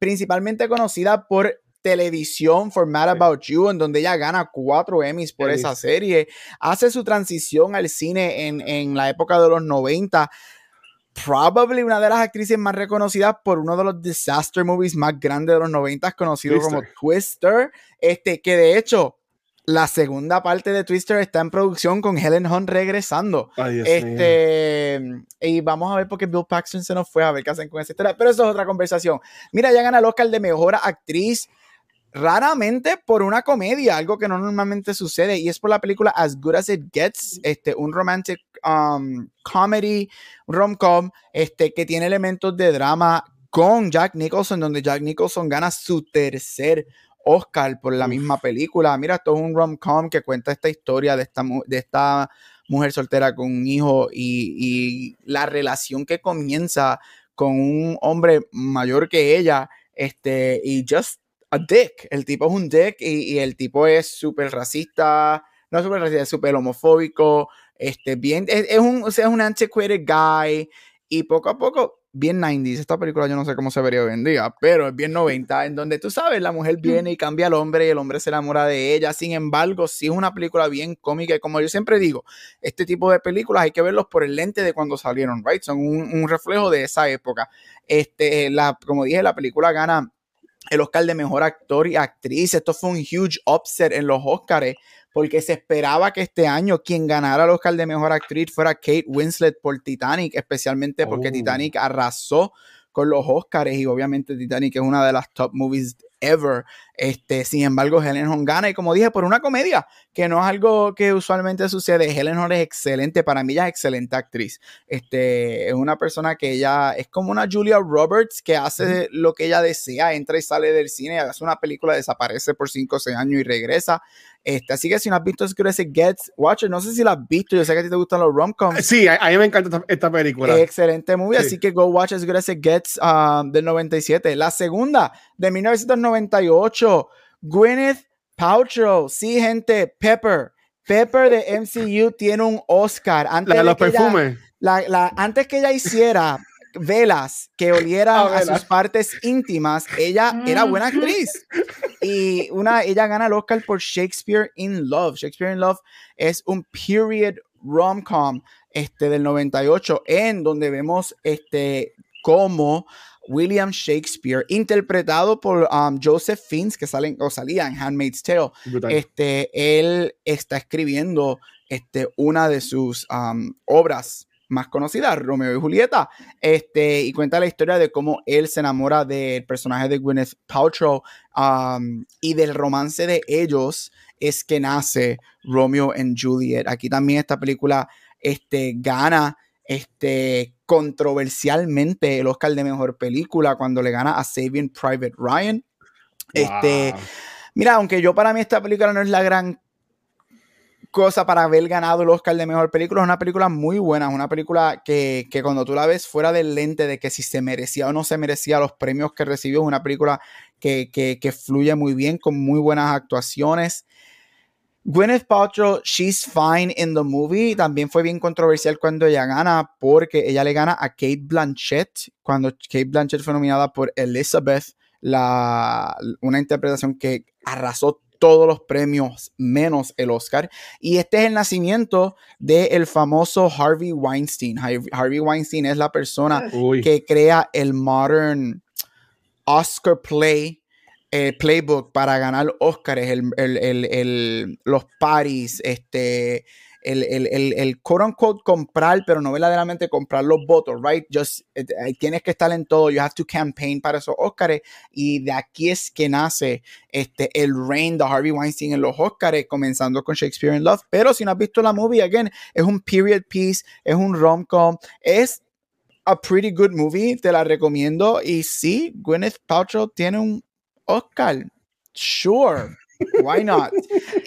principalmente conocida por televisión for Mad About You, en donde ella gana cuatro Emmys por esa serie. Hace su transición al cine en, en la época de los 90 probably una de las actrices más reconocidas por uno de los disaster movies más grandes de los 90 conocido como Twister. Twister, este que de hecho la segunda parte de Twister está en producción con Helen Hunt regresando. Ay, este, y vamos a ver por qué Bill Paxton se nos fue a ver qué hacen con esa historia. Pero eso es otra conversación. Mira, ya gana el Oscar de mejor actriz raramente por una comedia, algo que no normalmente sucede, y es por la película As Good As It Gets, este, un romantic um, comedy, rom-com, este, que tiene elementos de drama con Jack Nicholson, donde Jack Nicholson gana su tercer Oscar por la misma película. Mira, esto es un rom-com que cuenta esta historia de esta, de esta mujer soltera con un hijo y, y, la relación que comienza con un hombre mayor que ella, este, y just a dick. El tipo es un dick y, y el tipo es súper racista, no súper racista, es súper homofóbico, este, bien, es, es un, o sea, es un antiquated guy y poco a poco bien 90s. Esta película yo no sé cómo se vería hoy en día, pero es bien 90, en donde tú sabes, la mujer viene y cambia al hombre y el hombre se enamora de ella. Sin embargo, sí es una película bien cómica y como yo siempre digo, este tipo de películas hay que verlos por el lente de cuando salieron, right? Son un, un reflejo de esa época. Este, la, como dije, la película gana el Oscar de Mejor Actor y Actriz. Esto fue un huge upset en los Oscars porque se esperaba que este año quien ganara el Oscar de Mejor Actriz fuera Kate Winslet por Titanic, especialmente porque Oh. Titanic arrasó con los Oscars y obviamente Titanic es una de las top movies ever. Este, sin embargo, Helen Hunt gana y como dije, por una comedia, que no es algo que usualmente sucede. Helen Hunt es excelente, para mí ella es excelente actriz. Este, es una persona que ella es como una Julia Roberts que hace lo que ella desea, entra y sale del cine, hace una película, desaparece por 5 o 6 años y regresa. Este, así que si no has visto ese Gets, Watcher, no sé si la has visto, yo sé que a ti te gustan los rom-coms. Sí, a, a mí me encanta esta, esta película. Excelente movie, Sí. así que go watch It Gets um, del 97. La segunda, de 1998, Gwyneth Paltrow. Sí, gente, Pepper. Pepper de MCU tiene un Oscar. Antes la de los ella- perfumes. la- la- antes que ella hiciera velas que olieran Ah, a sus partes íntimas, ella era buena actriz. Y una, ella gana el Oscar por Shakespeare in Love. Shakespeare in Love es un period rom-com este, del 98 en donde vemos este, cómo William Shakespeare, interpretado por um, Joseph Fiennes, que salen, o salía en Handmaid's Tale, este, él está escribiendo este, una de sus um, obras más conocidas, Romeo y Julieta, este, y cuenta la historia de cómo él se enamora del personaje de Gwyneth Paltrow um, y del romance de ellos es que nace Romeo and Juliet. Aquí también esta película este, gana este, controversialmente el Oscar de Mejor Película cuando le gana a Saving Private Ryan. Este. Mira, aunque yo para mí esta película no es la gran cosa para haber ganado el Oscar de Mejor Película, es una película muy buena, es una película que, que cuando tú la ves fuera del lente de que si se merecía o no se merecía los premios que recibió, es una película que, que, que fluye muy bien, con muy buenas actuaciones. Gwyneth Paltrow, she's fine in the movie. También fue bien controversial cuando ella gana, porque ella le gana a Kate Blanchett, cuando Kate Blanchett fue nominada por Elizabeth, la, una interpretación que arrasó todos los premios menos el Oscar. Y este es el nacimiento del famoso Harvey Weinstein. Har- Harvey Weinstein es la persona Uy. que crea el modern Oscar Play, eh, playbook para ganar Oscars, el, el- el- el- los parties, este, el, el, el, el quote unquote comprar, pero no verdaderamente comprar los votos, right? Just, eh, tienes que estar en todo, you have to campaign para esos Oscars, y de aquí es que nace este, el reign de Harvey Weinstein en los Oscars, comenzando con Shakespeare in Love. Pero si no has visto la movie, again, es un period piece, es un rom-com, es a pretty good movie, te la recomiendo. Y sí, Gwyneth Paltrow tiene un Oscar. Sure. Why not?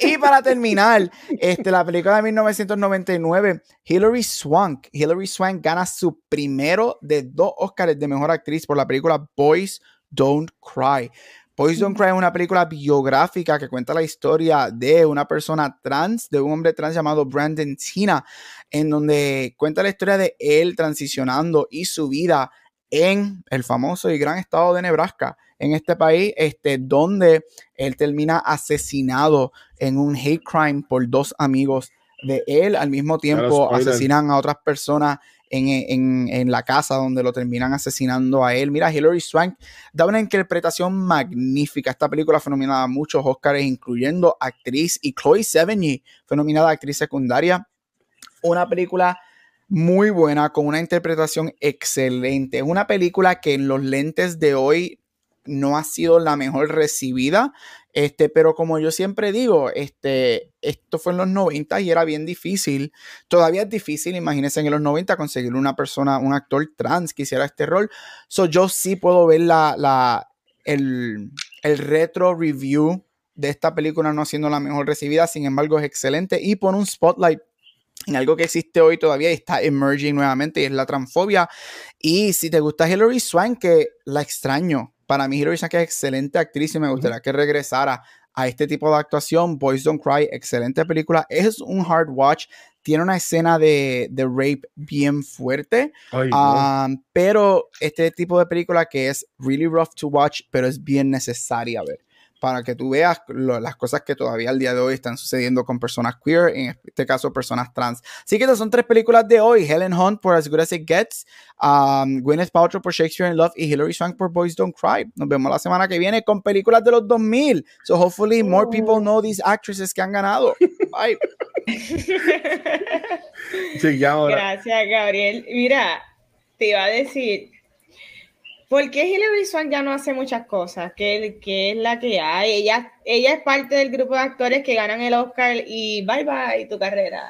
y para terminar, este, la película de 1999, Hilary Swank. Hilary Swank gana su primero de dos Oscars de mejor actriz por la película Boys Don't Cry. Boys Don't Cry es una película biográfica que cuenta la historia de una persona trans, de un hombre trans llamado Brandon Tina, en donde cuenta la historia de él transicionando y su vida en el famoso y gran estado de Nebraska, en este país, este, donde él termina asesinado en un hate crime por dos amigos de él. Al mismo tiempo asesinan a otras personas en, en, en, la casa donde lo terminan asesinando a él. Mira, Hilary Swank da una interpretación magnífica. Esta película fue nominada a muchos Oscars, incluyendo actriz y Chloe Sevigny fue nominada a actriz secundaria. Una película muy buena, con una interpretación excelente. Es una película que en los lentes de hoy no ha sido la mejor recibida. Este, pero como yo siempre digo, este, esto fue en los 90 y era bien difícil. Todavía es difícil, imagínense en los 90 conseguir una persona, un actor trans que hiciera este rol. So yo sí puedo ver la, la, el, el retro review de esta película no siendo la mejor recibida, sin embargo es excelente y pone un spotlight en algo que existe hoy todavía y está emerging nuevamente y es la transfobia. Y si te gusta Hilary Swank, que la extraño, para mí, Hilary Swank es excelente actriz y me gustaría que regresara a este tipo de actuación. Boys Don't Cry, excelente película. Es un hard watch. Tiene una escena de, de rape bien fuerte. Um, pero este tipo de película que es really rough to watch, pero es bien necesaria ver para que tú veas las cosas que todavía al día de hoy están sucediendo con personas queer, en este caso personas trans. Así que estas son tres películas de hoy: Helen Hunt por As Good as It Gets, um, Gwyneth Paltrow por Shakespeare in Love y Hilary Swank por Boys Don't Cry. Nos vemos la semana que viene con películas de los 2000. So hopefully more people know these actresses que han ganado. Bye. Gracias, Gabriel. Mira, te iba a decir, ¿Por qué Hilary Swank ya no hace muchas cosas? ¿Qué, es la que hay? Ella, ella es parte del grupo de actores que ganan el Oscar y bye bye tu carrera.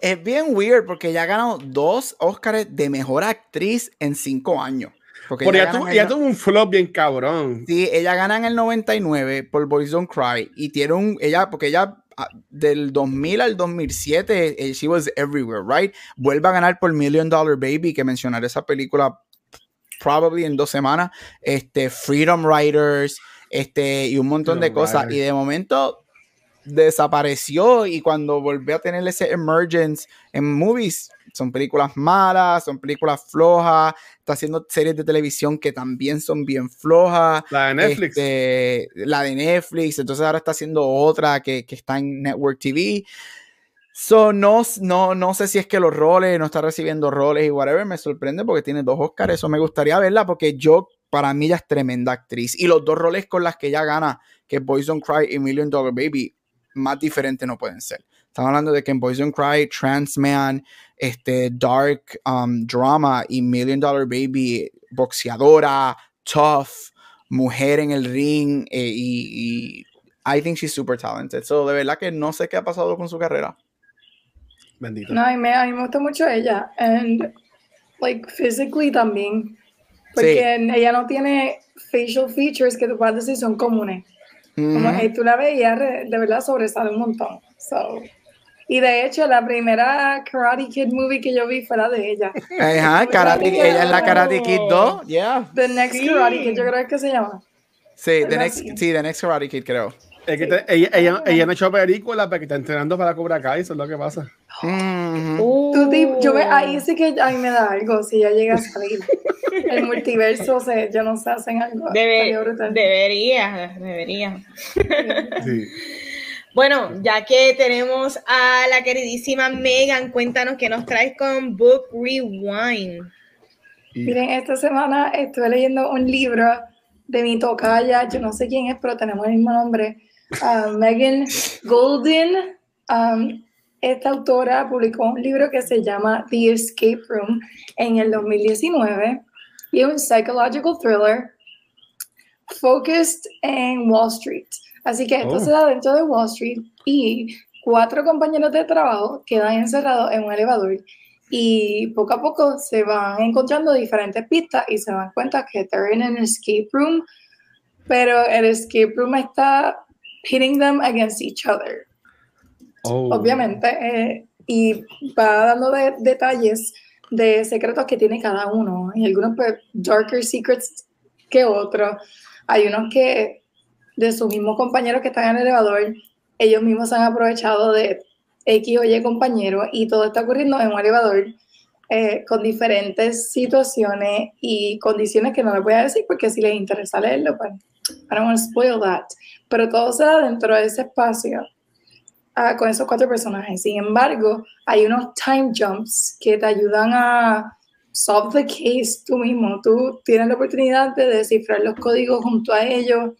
Es bien weird porque ella ha ganado dos Oscars de mejor actriz en cinco años. Porque ella, tuvo, un flop bien cabrón. Sí, ella gana en el 99 por Boys Don't Cry y tiene un, ella, porque ella ah, del 2000 al 2007, eh, she was everywhere, right? Vuelve a ganar por Million Dollar Baby, que mencionar esa película probably en dos semanas, este, Freedom Writers, este, y un montón de cosas. Y de momento desapareció y cuando volvió a tener ese emergence en movies, son películas malas, son películas flojas, está haciendo series de televisión que también son bien flojas. La de Netflix. Este, la de Netflix, entonces ahora está haciendo otra que, que está en Network TV. So, no, no, no sé si es que los roles, no está recibiendo roles y whatever, me sorprende porque tiene dos Oscars, eso me gustaría verla porque yo, para mí, ella es tremenda actriz. Y los dos roles con las que ella gana, que Boys Don't Cry y Million Dollar Baby, más diferentes no pueden ser. Estamos hablando de que en Boys Don't Cry, Trans Man, este, Dark um, Drama y Million Dollar Baby, boxeadora, tough, mujer en el ring eh, y, y I think she's super talented. So, de verdad que no sé qué ha pasado con su carrera. Bendito. No, a mí, me, a mí me gusta mucho ella. And, like, physically también. Porque ella no tiene facial features que tú puedas decir son comunes. Como que tú la veías, de verdad sobresale un montón. So, y de hecho, la primera Karate Kid movie que yo vi fue la de ella. Ajá, karate, ella es la Karate Kid 2, yeah. The Next Karate Kid, yo creo que se llama. Sí, the next, sí, The Next Karate Kid, creo. Es que ella, ella, ella, no ha hecho película porque está entrenando para Cobra Kai, eso es lo que pasa. Uh. yo ahí sí que a mí me da algo si ya llega a salir. El multiverso, se, yo no sé, hacen algo. debería, debería. Sí. Bueno, ya que tenemos a la queridísima Megan, cuéntanos qué nos traes con Book Rewind. Miren, esta semana estuve leyendo un libro de mi tocaya, yo no sé quién es, pero tenemos el mismo nombre, uh, Megan Golden. Um, esta autora publicó un libro que se llama The Escape Room en el 2019 y es un psychological thriller focused en Wall Street. Así que esto oh. se da dentro de Wall Street y cuatro compañeros de trabajo quedan encerrados en un elevador y poco a poco se van encontrando diferentes pistas y se dan cuenta que están en un escape room, pero el escape room está hitting them against each other. Oh. Obviamente, eh, y va dando detalles de secretos que tiene cada uno, y algunos pues darker secrets que otros. Hay unos que de sus mismos compañeros que están en el elevador, ellos mismos han aprovechado de X o Y compañeros y todo está ocurriendo en un elevador eh, con diferentes situaciones y condiciones que no les voy a decir porque si les interesa leerlo, pues I don't want to spoil that. Pero todo se da dentro de ese espacio uh, con esos cuatro personajes. Sin embargo, hay unos time jumps que te ayudan a solve the case tú mismo. Tú tienes la oportunidad de descifrar los códigos junto a ellos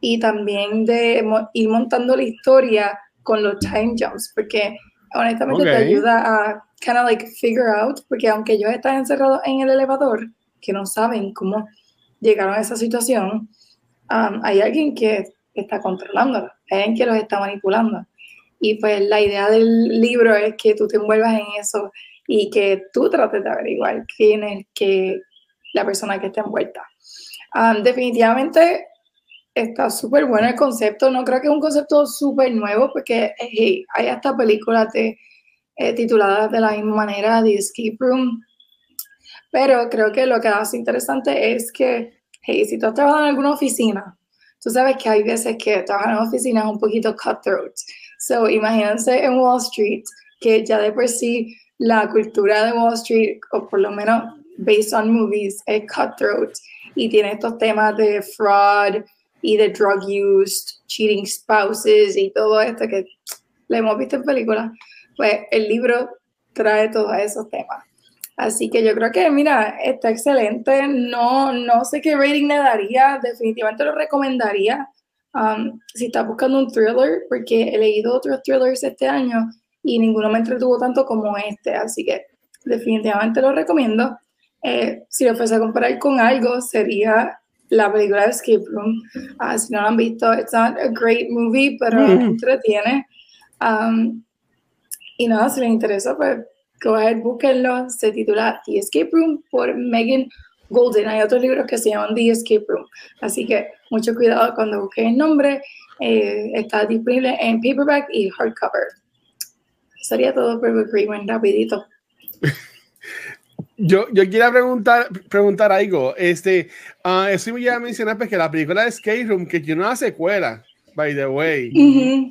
y también de ir montando la historia con los time jumps, porque honestamente te ayuda a kind of like figure out, porque aunque ellos están encerrados en el elevador, que no saben cómo llegaron a esa situación, um, hay alguien que está controlándola, hay alguien que los está manipulando. Y pues la idea del libro es que tú te envuelvas en eso y que tú trates de averiguar quién es que la persona que está envuelta. Um, definitivamente está súper bueno el concepto. No creo que es un concepto súper nuevo porque hey, hay hasta películas de, eh, tituladas de la misma manera, The Escape Room. Pero creo que lo que hace interesante es que, hey, si tú has trabajado en alguna oficina, tú sabes que hay veces que trabajar en oficina es un poquito cutthroat. So, imagínense en Wall Street, que ya de por sí la cultura de Wall Street, o por lo menos based on movies, es cutthroat y tiene estos temas de fraud y de drug use, cheating spouses y todo esto que le hemos visto en películas, pues el libro trae todos esos temas. Así que yo creo que, mira, está excelente. No, no sé qué rating le daría. Definitivamente lo recomendaría. Um, si estás buscando un thriller, porque he leído otros thrillers este año y ninguno me entretuvo tanto como este. Así que definitivamente lo recomiendo. Eh, si lo fuese a comparar con algo, sería la película de Escape Room. Uh, si no lo han visto, it's not a great movie, pero mm. entretiene. Um, y nada, si les interesa, pues go ahead, búsquenlo. Se titula The Escape Room por Megan Golden. Hay otros libros que se llaman The Escape Room. Así que mucho cuidado cuando busquen el nombre. Eh, está disponible en paperback y hardcover. Sería todo por Agreement, rapidito. Yo, yo quiero preguntar, preguntar algo. Este, uh, eso ya mencionar pues, que la película de Escape Room, que tiene una secuela, by the way.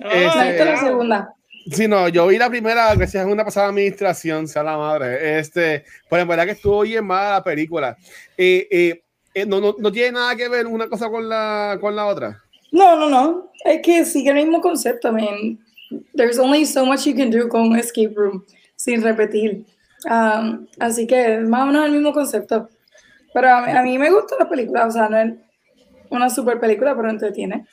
este, la segunda. Sí, no, yo vi la primera gracias a una pasada administración, sea la madre. Este, pues en verdad que estuvo bien mala la película. Eh, eh, eh, no, no, no, tiene nada que ver una cosa con la, con la otra. No, no, no. Es que sigue el mismo concepto. I mean, there's only so much you can do con escape room sin repetir. Um, así que más o menos el mismo concepto. Pero a mí, me gusta la película, o sea, no es una super película, pero entretiene.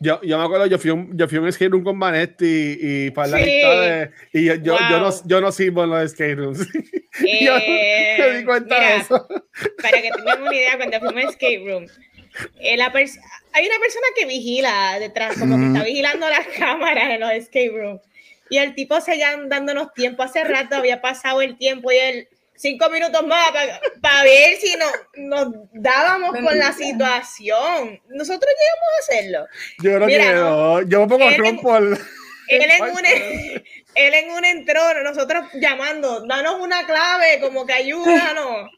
Yo, yo me acuerdo, yo fui un, yo fui un skate room con Vanetti y, y para la de, y yo, yo, yo, no, yo no sirvo en los skate rooms. Eh, yo me di cuenta de eso. Para que tengan una idea, cuando fui a un skate room, eh, la hay una persona que vigila detrás, como que está vigilando las cámaras en los escape rooms. Y el tipo seguía dándonos tiempo. Hace rato había pasado el tiempo y él, cinco minutos más para ver si no, nos dábamos con la situación. Nosotros llegamos a hacerlo. Yo creo que no. Yo me pongo rompo al. Él en, un, él en un entrón, nosotros llamando, danos una clave, como que ayúdanos.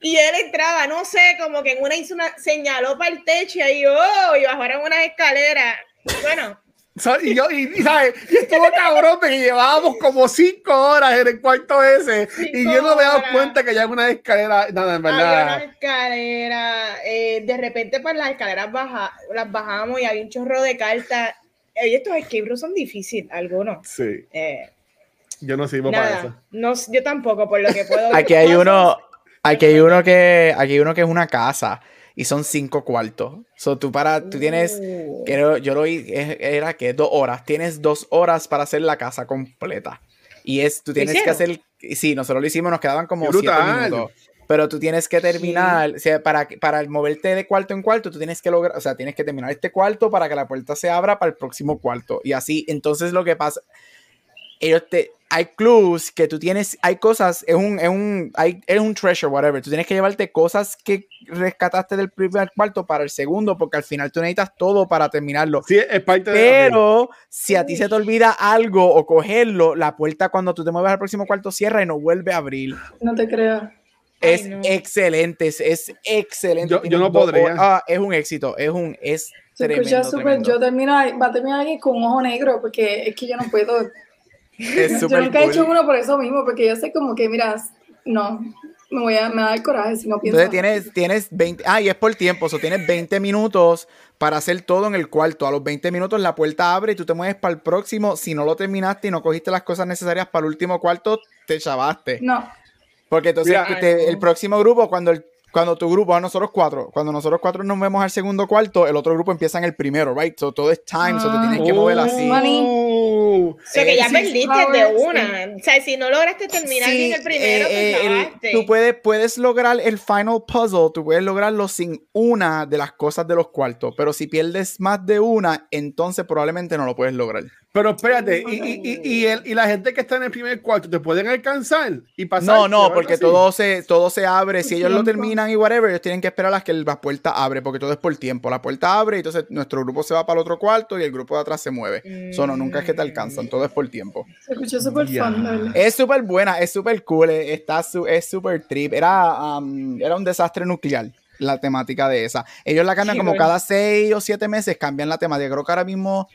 Y él entraba, no sé, como que en una hizo una, señaló para el techo y ahí, oh, y bajaron unas escaleras. Bueno, y yo, y, ¿sabes? y estuvo cabrón que llevábamos como cinco horas en el cuarto ese y yo no me he dado cuenta que ya una escalera, nada, en verdad. Había una escalera, eh, de repente pues las escaleras baja, las bajamos y había un chorro de cartas. Eh, estos escape son difíciles, algunos. Sí. Eh, yo no sirvo para eso. No, yo tampoco, por lo que puedo. Aquí hay uno, aquí hay uno que, aquí hay uno que es una casa y son cinco cuartos. So, tú para, tú tienes, uh. yo lo vi, era que dos horas, tienes dos horas para hacer la casa completa. Y es, tú tienes que hacer, sí, nosotros lo hicimos, nos quedaban como siete minutos. Pero tú tienes que terminar, o sea, para, para moverte de cuarto en cuarto, tú tienes que lograr, o sea, tienes que terminar este cuarto para que la puerta se abra para el próximo cuarto. Y así, entonces lo que pasa, ellos te, hay clues que tú tienes, hay cosas, es un, es un, hay, es un treasure, whatever. Tú tienes que llevarte cosas que rescataste del primer cuarto para el segundo, porque al final tú necesitas todo para terminarlo. Sí, es parte Pero si a ti se te olvida algo o cogerlo, la puerta cuando tú te mueves al próximo cuarto cierra y no vuelve a abrir. No te creo. Es excelente, es, excelente. Yo, no podría. Ah, es un éxito, es un, es tremendo, super, yo termino, va a terminar aquí con un ojo negro porque es que yo no puedo yo nunca he hecho uno por eso mismo, porque yo sé como que, mira, no, me voy a me da el coraje si no pienso. Entonces tienes, tienes 20, ah, y es por tiempo, o sea, tienes 20 minutos para hacer todo en el cuarto. A los 20 minutos la puerta abre y tú te mueves para el próximo. Si no lo terminaste y no cogiste las cosas necesarias para el último cuarto, te chavaste. No. Porque entonces Mira, este, el próximo grupo, cuando el cuando tu grupo, a nosotros cuatro, cuando nosotros cuatro nos vemos al segundo cuarto, el otro grupo empieza en el primero, right? So todo es time, so te tienes que mover así. Oh. O sea, que ya Eh, perdiste de una. O sea, si no lograste terminar Sí, bien el primero, eh, eh, pues el- acabaste. tú puedes, puedes lograr el final puzzle, tú puedes lograrlo sin una de las cosas de los cuartos, pero si pierdes más de una, entonces probablemente no lo puedes lograr. Pero espérate, y, y, y, y el- y la gente que está en el primer cuarto, ¿te pueden alcanzar y pasar? No, no, ¿Algo porque así? todo se, todo se abre. Si ellos lo terminan y whatever, ellos tienen que esperar a que la puerta abre, porque todo es por tiempo. La puerta abre y entonces nuestro grupo se va para el otro cuarto y el grupo de atrás se mueve. So, no, nunca es que te alcanzan, todo es por tiempo. Se escuchó súper ¿verdad? Es súper buena, es súper cool, eh, está su- es súper trip. Era, um, era un desastre nuclear la temática de esa. Ellos la cambian Sí, como bueno. cada seis o siete meses, cambian la temática. Creo que ahora mismo,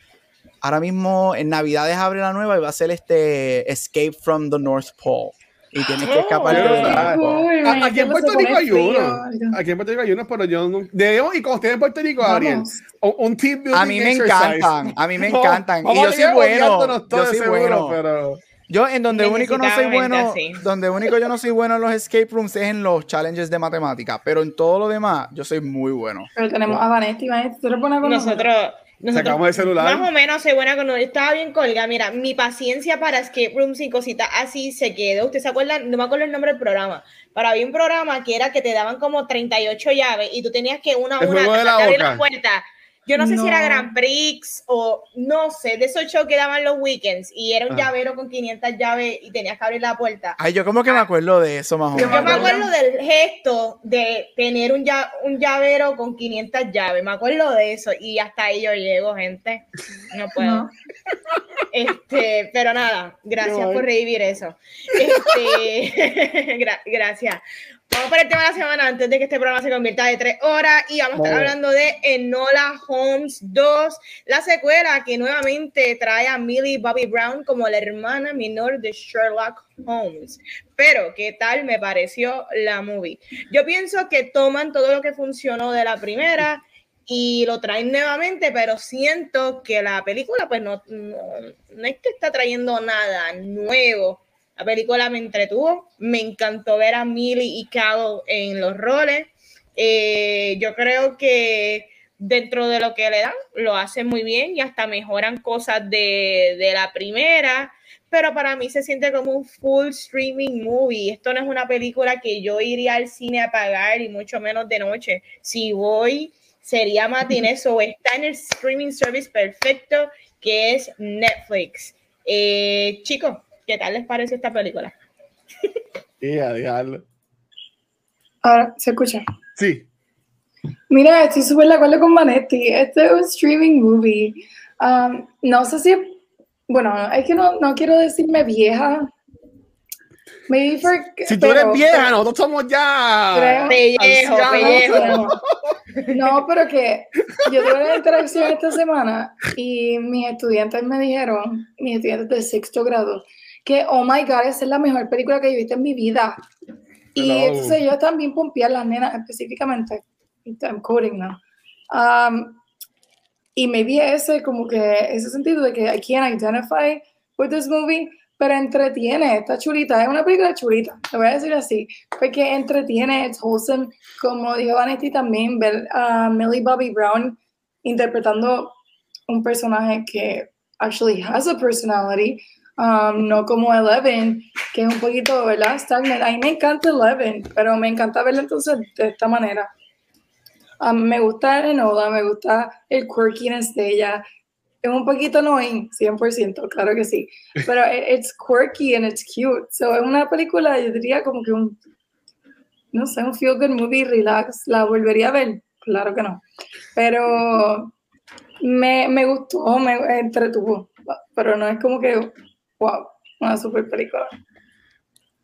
ahora mismo en Navidades abre la nueva y va a ser este Escape from the North Pole. Y tienes que Oh, escapar qué del verdad. tiempo. Uy, A- imagínate Aquí en Puerto Rico hay uno. Aquí en Puerto Rico hay uno, pero yo no. Debemos, y cuando esté en Puerto Rico, Ariel, un, un team building A mí me exercise. encantan, a mí me No, encantan. Y yo soy bueno, yo soy seguro, bueno. Pero... Yo en donde único no soy bueno, donde único yo no soy bueno en los escape rooms es en los challenges de matemática, pero en todo lo demás yo soy muy bueno. Pero tenemos a Vanetti, Vanetti, tú eres buena con Nosotros, nosotros Sacamos el celular. más o menos soy buena con yo estaba bien colgada. Mira, mi paciencia para escape rooms y cositas así se quedó. ¿Usted se acuerda? No me acuerdo el nombre del programa, pero había un programa que era que te daban como 38 llaves y tú tenías que una a una abrir la puerta. Yo no sé si era. Grand Prix o no sé, de esos shows que daban los weekends y era un Ah. llavero con 500 llaves y tenías que abrir la puerta. Ay, yo como que me acuerdo de eso más o Yo menos. Yo me acuerdo. del gesto de tener un, lla- un llavero con 500 llaves. Me acuerdo de eso. Y hasta ahí yo llego, gente. No puedo. No. Este, pero nada, gracias por revivir eso. Este, gra- gracias. Vamos para el tema de la semana antes de que este programa se convierta de tres horas y vamos a estar hablando de Enola Holmes 2, la secuela que nuevamente trae a Millie Bobby Brown como la hermana menor de Sherlock Holmes. Pero, ¿qué tal me pareció la movie? Yo pienso que toman todo lo que funcionó de la primera y lo traen nuevamente, pero siento que la película, pues no, no, no es que está trayendo nada nuevo. La película me entretuvo, me encantó ver a Millie y Cabo en los roles. Eh, yo creo que dentro de lo que le dan, lo hacen muy bien y hasta mejoran cosas de, de la primera pero para mí se siente como un full streaming movie. Esto no es una película que yo iría al cine a pagar y mucho menos de noche. Si voy, sería matinés o está en el streaming service perfecto que es Netflix. Eh, chicos, ¿qué tal les parece esta película? Y a diablo. Ahora, ¿se escucha? Sí. Mira, estoy súper de acuerdo con Vanetti. Este es un streaming movie. Um, no sé si, bueno, es que no, no quiero decirme vieja. Maybe for, Si tú eres pero- vieja, nosotros somos ya. Pellejo, pellejo. No, pero que yo tuve una interacción esta semana y mis estudiantes me dijeron, mis estudiantes de sexto grado, que, oh my god, esa es la mejor película que yo he visto en mi vida. Y entonces ellos también pompean las nenas específicamente. I'm quoting now. Um, y me vi ese, como que, ese sentido de que I can't identify with this movie, pero entretiene, está chulita, es una película chulita, te voy a decir así, porque entretiene, it's wholesome, como dijo Vanetti también, ver a Millie Bobby Brown interpretando un personaje que actually has a personality, um, no como Eleven, que es un poquito, ¿verdad? Stagnant. A mí me encanta Eleven, pero me encanta verla entonces de esta manera. Um, me gusta Enola, me gusta el quirkiness de ella. Es un poquito annoying, 100%, claro que sí. Pero it- it's quirky and it's cute. So es una película, yo diría como que un, no sé, un feel good movie, relax. ¿La volvería a ver? Claro que no. Pero me, me gustó, me entretuvo. Pero no es como que, wow, una super película.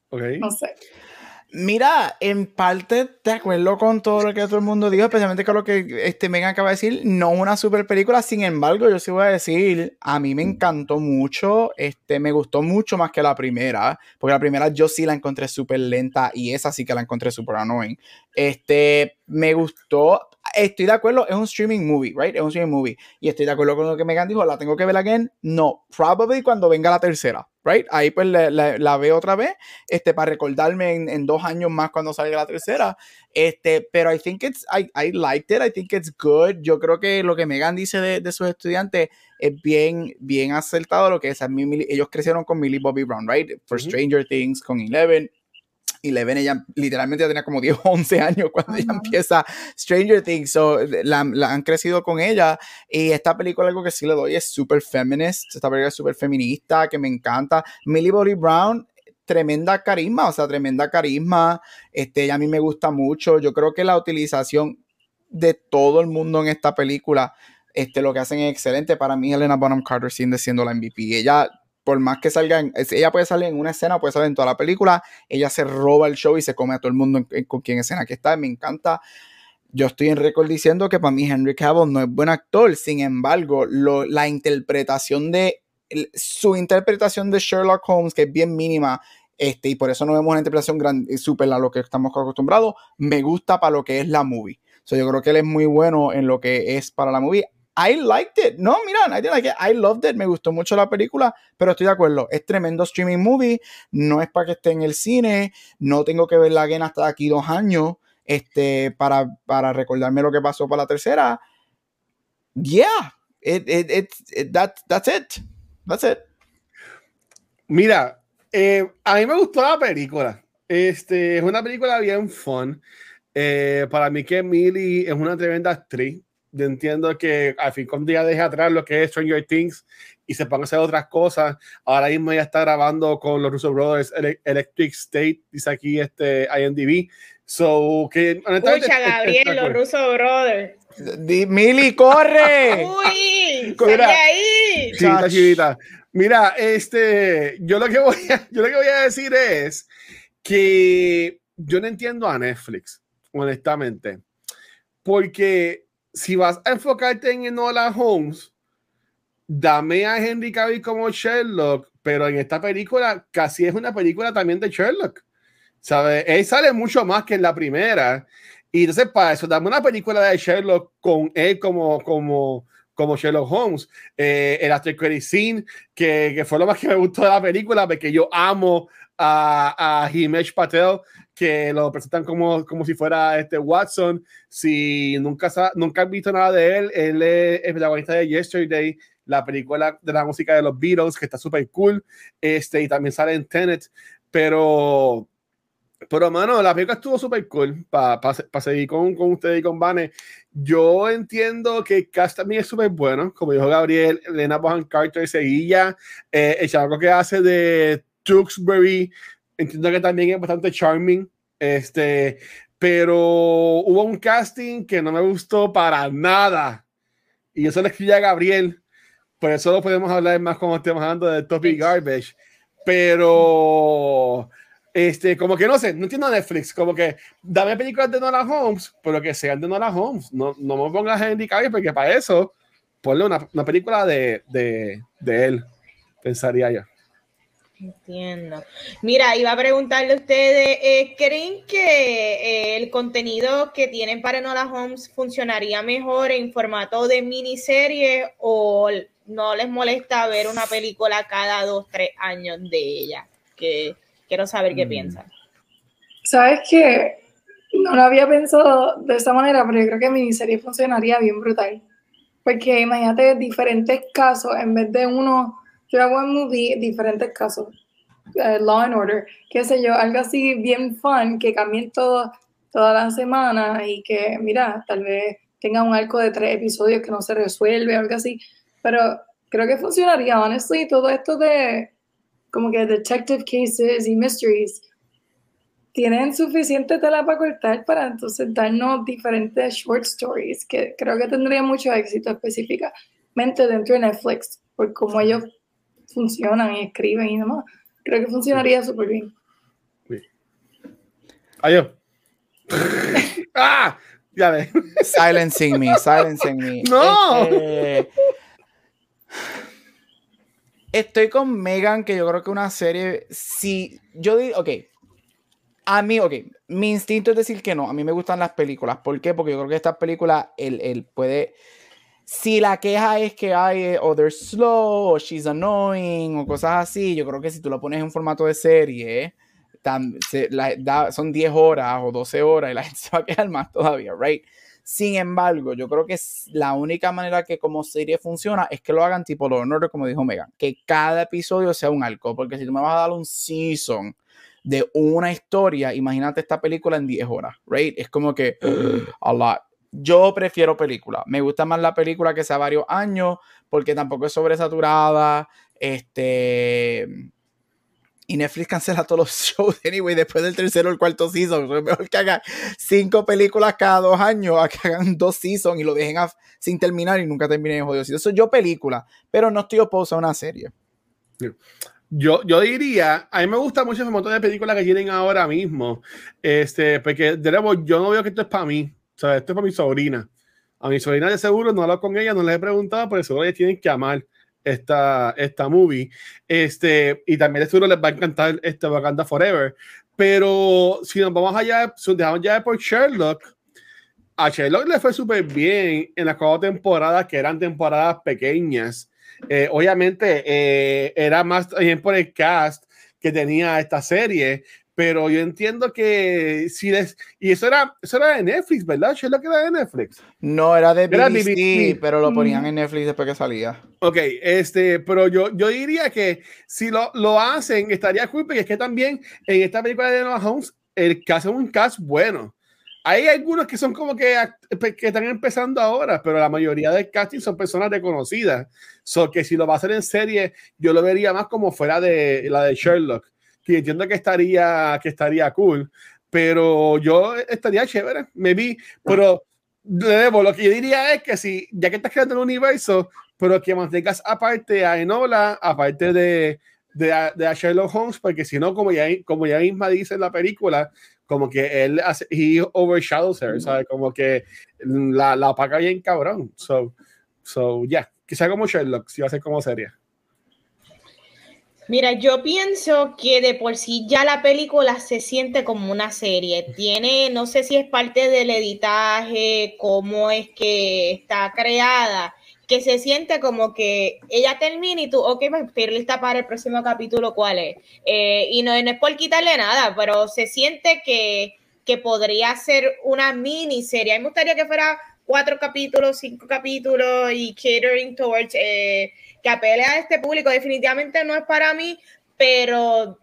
Ok. No sé. Mira, en parte de acuerdo con todo lo que todo el mundo dijo, especialmente con lo que este Megan acaba de decir, no es una super película, sin embargo, yo sí voy a decir, a mí me encantó mucho, este, me gustó mucho más que la primera, porque la primera yo sí la encontré súper lenta y esa sí que la encontré súper annoying. Este, me gustó, estoy de acuerdo, es un streaming movie, right? Es un streaming movie. Y estoy de acuerdo con lo que Megan dijo, ¿la tengo que ver again? No, probably cuando venga la tercera. right? Ahí pues la, la, veo otra vez, este, para recordarme en, en, dos años más cuando salga la tercera. Este, pero I think it's, I, I liked it, I think it's good. Yo creo que lo que Megan dice de, de sus estudiantes es bien, bien acertado lo que es. A mí, ellos crecieron con Millie Bobby Brown, right? For Stranger Things, con Eleven. Eleven, ella literalmente ya tenía como 10 o 11 años cuando ella empieza Stranger Things, so, la, han crecido con ella y esta película algo que sí le doy es súper feminist, esta película es súper feminista, que me encanta. Millie Bobby Brown tremenda carisma, o sea, tremenda carisma. Este, a mí me gusta mucho. Yo creo que la utilización de todo el mundo en esta película, este, lo que hacen es excelente. Para mí, Helena Bonham Carter sigue siendo la MVP. Ella, por más que salga, ella puede salir en una escena, puede salir en toda la película. Ella se roba el show y se come a todo el mundo con quien escena que está. Me encanta. Yo estoy en récord diciendo que para mí Henry Cavill no es buen actor. Sin embargo, la interpretación de su interpretación de Sherlock Holmes, que es bien mínima, este, y por eso no vemos una interpretación grande, súper a lo que estamos acostumbrados, me gusta para lo que es la movie. So, yo creo que él es muy bueno en lo que es para la movie. I liked it. No, mira, I, like it. I loved it. Me gustó mucho la película, pero estoy de acuerdo. Es tremendo streaming movie. No es para que esté en el cine. No tengo que ver la again hasta aquí dos años este, para, para recordarme lo que pasó para la tercera. Yeah, it, it, that, that's it. That's it. Mira, eh, a mí me gustó la película. Este, es una película bien fun. Eh, para mí que Millie es una tremenda actriz. Yo entiendo que al fin con día deja atrás lo que es Stranger Things y se ponga a hacer otras cosas. Ahora mismo ella está grabando con los Russo Brothers Electric State, dice aquí este IMDb. So, que Escucha, Gabriel, los Russo Brothers. Mili, corre. Uy, Mira, ahí. Chivita, chivita. Mira, este, yo lo que voy a, yo lo que voy a decir es que yo no entiendo a Netflix, honestamente, porque si vas a enfocarte en Enola Holmes, dame a Henry Cavill como Sherlock, pero en esta película casi es una película también de Sherlock. ¿Sabes? Él sale mucho más que en la primera. Y entonces, para eso, dame una película de Sherlock con él como, como, como Sherlock Holmes. Eh, el After Credit Scene, que, que, fue lo más que me gustó de la película, porque yo amo a, a Himesh Patel, que lo presentan como, como si fuera este Watson. Si nunca, nunca has visto nada de él, él es el protagonista de Yesterday, la película de la música de los Beatles, que está súper cool. Este, y también sale en Tenet. Pero pero, mano, la película estuvo súper cool para pa, seguir con, con ustedes y con Vane. Yo entiendo que el también es súper bueno, como dijo Gabriel, Elena Bohan Carter, Seguilla, eh, el chavo que hace de Tewksbury, entiendo que también es bastante charming, este, pero hubo un casting que no me gustó para nada. Y eso le escribí a Gabriel, por eso lo podemos hablar más cuando estemos hablando de Topic Garbage. Pero este, como que no sé, no entiendo Netflix, como que dame películas de Nora Holmes, pero que sean de Nora Holmes. No, no me pongas a Henry Cavill porque para eso ponle una, una película de, de, de, él, pensaría yo. Entiendo. Mira, iba a preguntarle a ustedes, eh, ¿creen que eh, el contenido que tienen para Nora Holmes funcionaría mejor en formato de miniserie o no les molesta ver una película cada dos, tres años de ella? Que Quiero saber qué mm. piensan. Sabes que no lo había pensado de esa manera, pero yo creo que mi serie funcionaría bien brutal. Porque imagínate diferentes casos, en vez de uno, yo hago un movie, diferentes casos. Eh, Law and Order, qué sé yo, algo así bien fun, que cambien todo, toda la semana y que, mira, tal vez tenga un arco de tres episodios que no se resuelve, algo así. Pero creo que funcionaría, honestly, todo esto de como que detective cases y mysteries, tienen suficiente tela para cortar para entonces darnos diferentes short stories que creo que tendría mucho éxito específicamente dentro de Netflix, por cómo ellos funcionan y escriben y demás. Creo que funcionaría súper bien. Adiós. ¡Ah! Ya ve. Silencing me, silencing me. ¡No! Este, Estoy con Megan, que yo creo que una serie, si yo digo, ok, a mí, ok, mi instinto es decir que no, a mí me gustan las películas. ¿Por qué? Porque yo creo que estas películas, él, él puede, Si la queja es que hay eh, o they're slow o she's annoying o cosas así, yo creo que si tú lo pones en formato de serie, son 10 horas o 12 horas y la gente se va a quejar más todavía, right? Sin embargo, yo creo que la única manera que como serie funciona es que lo hagan tipo lo honor, como dijo Megan, que cada episodio sea un arco, porque si tú me vas a dar un season de una historia, imagínate esta película en 10 horas, right? Es como que a lot. Yo prefiero película. Me gusta más la película que sea varios años, porque tampoco es sobresaturada. Este y Netflix cancela todos los shows anyway después del tercero o el cuarto season. Mejor que hagan cinco películas cada dos años a que hagan dos seasons y lo dejen sin terminar y nunca terminen jodido. Eso yo película, pero no estoy opuesto a una serie. Yo, yo diría, a mí me gusta mucho ese montón de películas que tienen ahora mismo. Este, porque de yo no veo que esto es para mí. O sea, esto es para mi sobrina. A mi sobrina de seguro no hablo con ella, no le he preguntado, pero seguro ella tienen que amar esta, esta movie. Este, y también seguro les va a encantar este Wakanda Forever. Pero si nos vamos allá, si dejamos ya por Sherlock, a Sherlock le fue súper bien en las cuatro temporadas, que eran temporadas pequeñas. Eh, obviamente eh, era más por el cast que tenía esta serie, pero yo entiendo que si les y eso era eso era de Netflix, ¿verdad? ¿Es lo que era de Netflix? No, era de BBC, pero lo ponían en Netflix después que salía. Ok, este, pero yo, yo diría que si lo, lo hacen, estaría cool, porque es que también en esta película de Noah Holmes, el caso es un cast bueno. Hay algunos que son como que, que están empezando ahora, pero la mayoría del casting son personas reconocidas. So que si lo va a hacer en serie, yo lo vería más como fuera de la de Sherlock que entiendo que estaría, que estaría cool, pero yo estaría chévere, me vi, pero lo que yo diría es que si, ya que estás creando el universo, pero que mantengas aparte a Enola, aparte de, de, de Sherlock Holmes, porque si no, como ya, como ya misma dice en la película, como que él hace, he overshadows her, ¿sabes? Como que la, la apaga bien cabrón. So, so yeah. quizá como Sherlock, si va a ser como seria. Mira, yo pienso que de por sí ya la película se siente como una serie. Tiene, no sé si es parte del editaje, cómo es que está creada, que se siente como que ella termina y tú, ok, me pues, estoy lista para el próximo capítulo, ¿cuál es? Eh, y no, es por quitarle nada, pero se siente que, que podría ser una miniserie. A mí me gustaría que fuera cuatro capítulos, cinco capítulos y catering towards... Eh, que apele a este público. Definitivamente no es para mí, pero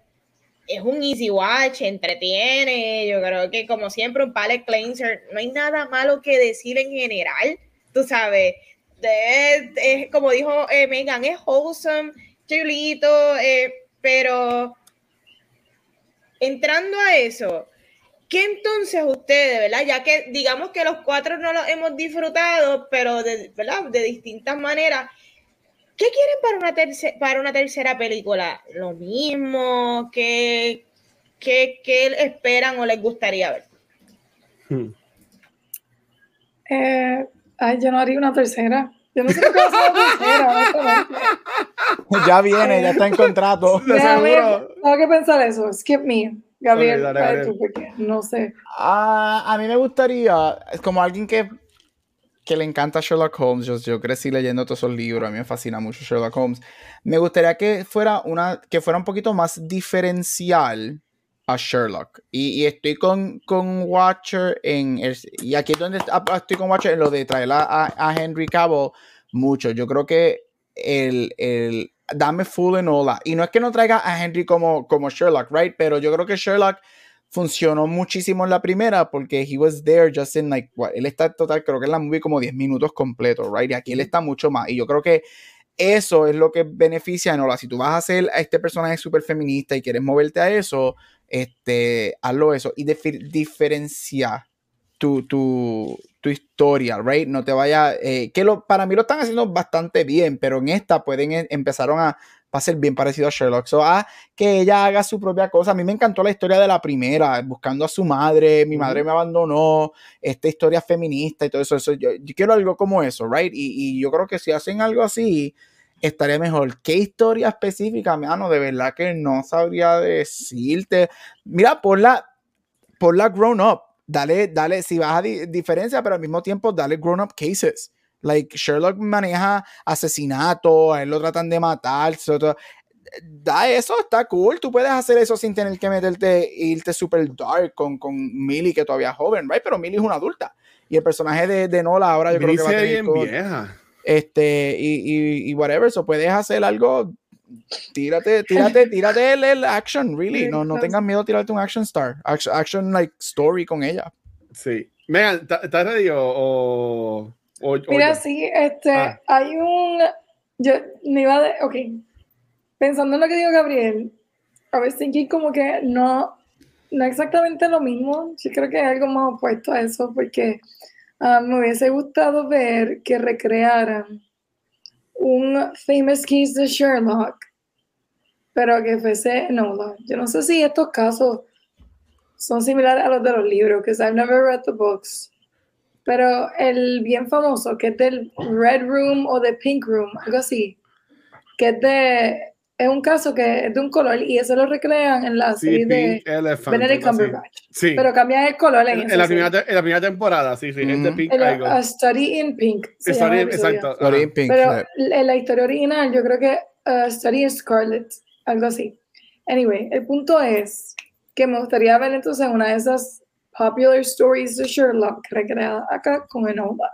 es un easy watch, entretiene. Yo creo que, como siempre, un palette cleanser. No hay nada malo que decir en general. Tú sabes, es, como dijo eh, Megan, es wholesome, chulito, eh, pero entrando a eso, ¿qué entonces ustedes, verdad? Ya que digamos que los cuatro no lo hemos disfrutado, pero de, ¿verdad? de distintas maneras, ¿Qué quieren para una, tercera, para una tercera película? ¿Lo mismo? ¿Qué, qué, esperan o les gustaría ver? Hmm. Eh, ay, yo no haría una tercera. Yo no sé qué va a tercera. ya viene, ya está en contrato. tengo que pensar eso. Skip me. Gabriel, no sé. Ah, a mí me gustaría, como alguien que que le encanta Sherlock Holmes. Yo, yo, crecí leyendo todos esos libros. A mí me fascina mucho Sherlock Holmes. Me gustaría que fuera, una, que fuera un poquito más diferencial a Sherlock. Y, estoy con, con Watcher en. y aquí es donde estoy con Watcher en lo de traer a, Henry Cavill mucho. Yo creo que el, el dame full en hola. Y no es que no traiga a Henry como, como Sherlock, right? Pero yo creo que Sherlock funcionó muchísimo en la primera porque he was there just in like what, él está total creo que en la movie como 10 minutos completos right y aquí él está mucho más. Y yo creo que eso es lo que beneficia a Nola si tú vas a hacer a este personaje súper feminista y quieres moverte a eso este hazlo eso. Y diferencia tu, tu, tu, historia, right? No te vaya, eh, que lo, para mí lo están haciendo bastante bien, pero en esta pueden, em, empezaron a, va a ser bien parecido a Sherlock. So, a ah, que ella haga su propia cosa. A mí me encantó la historia de la primera, buscando a su madre, mi madre me abandonó, esta historia feminista y todo eso. eso yo, quiero algo como eso, right? Y, yo creo que si hacen algo así, estaría mejor. ¿Qué historia específica, mano? De verdad que no sabría decirte. Mira, por la, por la grown up. Dale, dale, si vas a diferencia, pero al mismo tiempo dale grown up cases Like, Sherlock maneja asesinato, a él lo tratan de matar. Da eso, está cool. Tú puedes hacer eso sin tener que meterte, irte super dark con, con Millie, que todavía es joven, right? Pero Millie es una adulta. Y el personaje de, de Nola ahora yo creo que va a tener. bien vieja. Este, y, y, y whatever, so puedes hacer algo tírate, tírate, tírate el, el, action, really. No, no tengas miedo de tirarte un action star. Action, action like story con ella. Sí. Megan, ¿estás ready o, o, Mira, sí, este, ah. hay un. Yo me iba de. Ok. Pensando en lo que dijo Gabriel, a veces thinking como que no, no exactamente lo mismo. Yo creo que hay algo más opuesto a eso, porque uh, me hubiese gustado ver que recrearan un famous case de Sherlock, pero que fuese no, Yo no sé si estos casos son similares a los de los libros, porque I've never read the books. Pero el bien famoso, que es del Red Room o de Pink Room, algo así, que es de es un caso que es de un color y eso lo recrean en la serie de Benedict Cumberbatch. Sí. Pero cambian el color en, en, la primera, en, la primera, temporada, sí, sí, es de Pink. El, a Study in Pink. Study, exacto. Study in Pink. Pero en la historia original yo creo que uh, Study in Scarlet, algo así. Anyway, el punto es que me gustaría ver entonces una de esas popular stories de Sherlock recreada acá con Enola,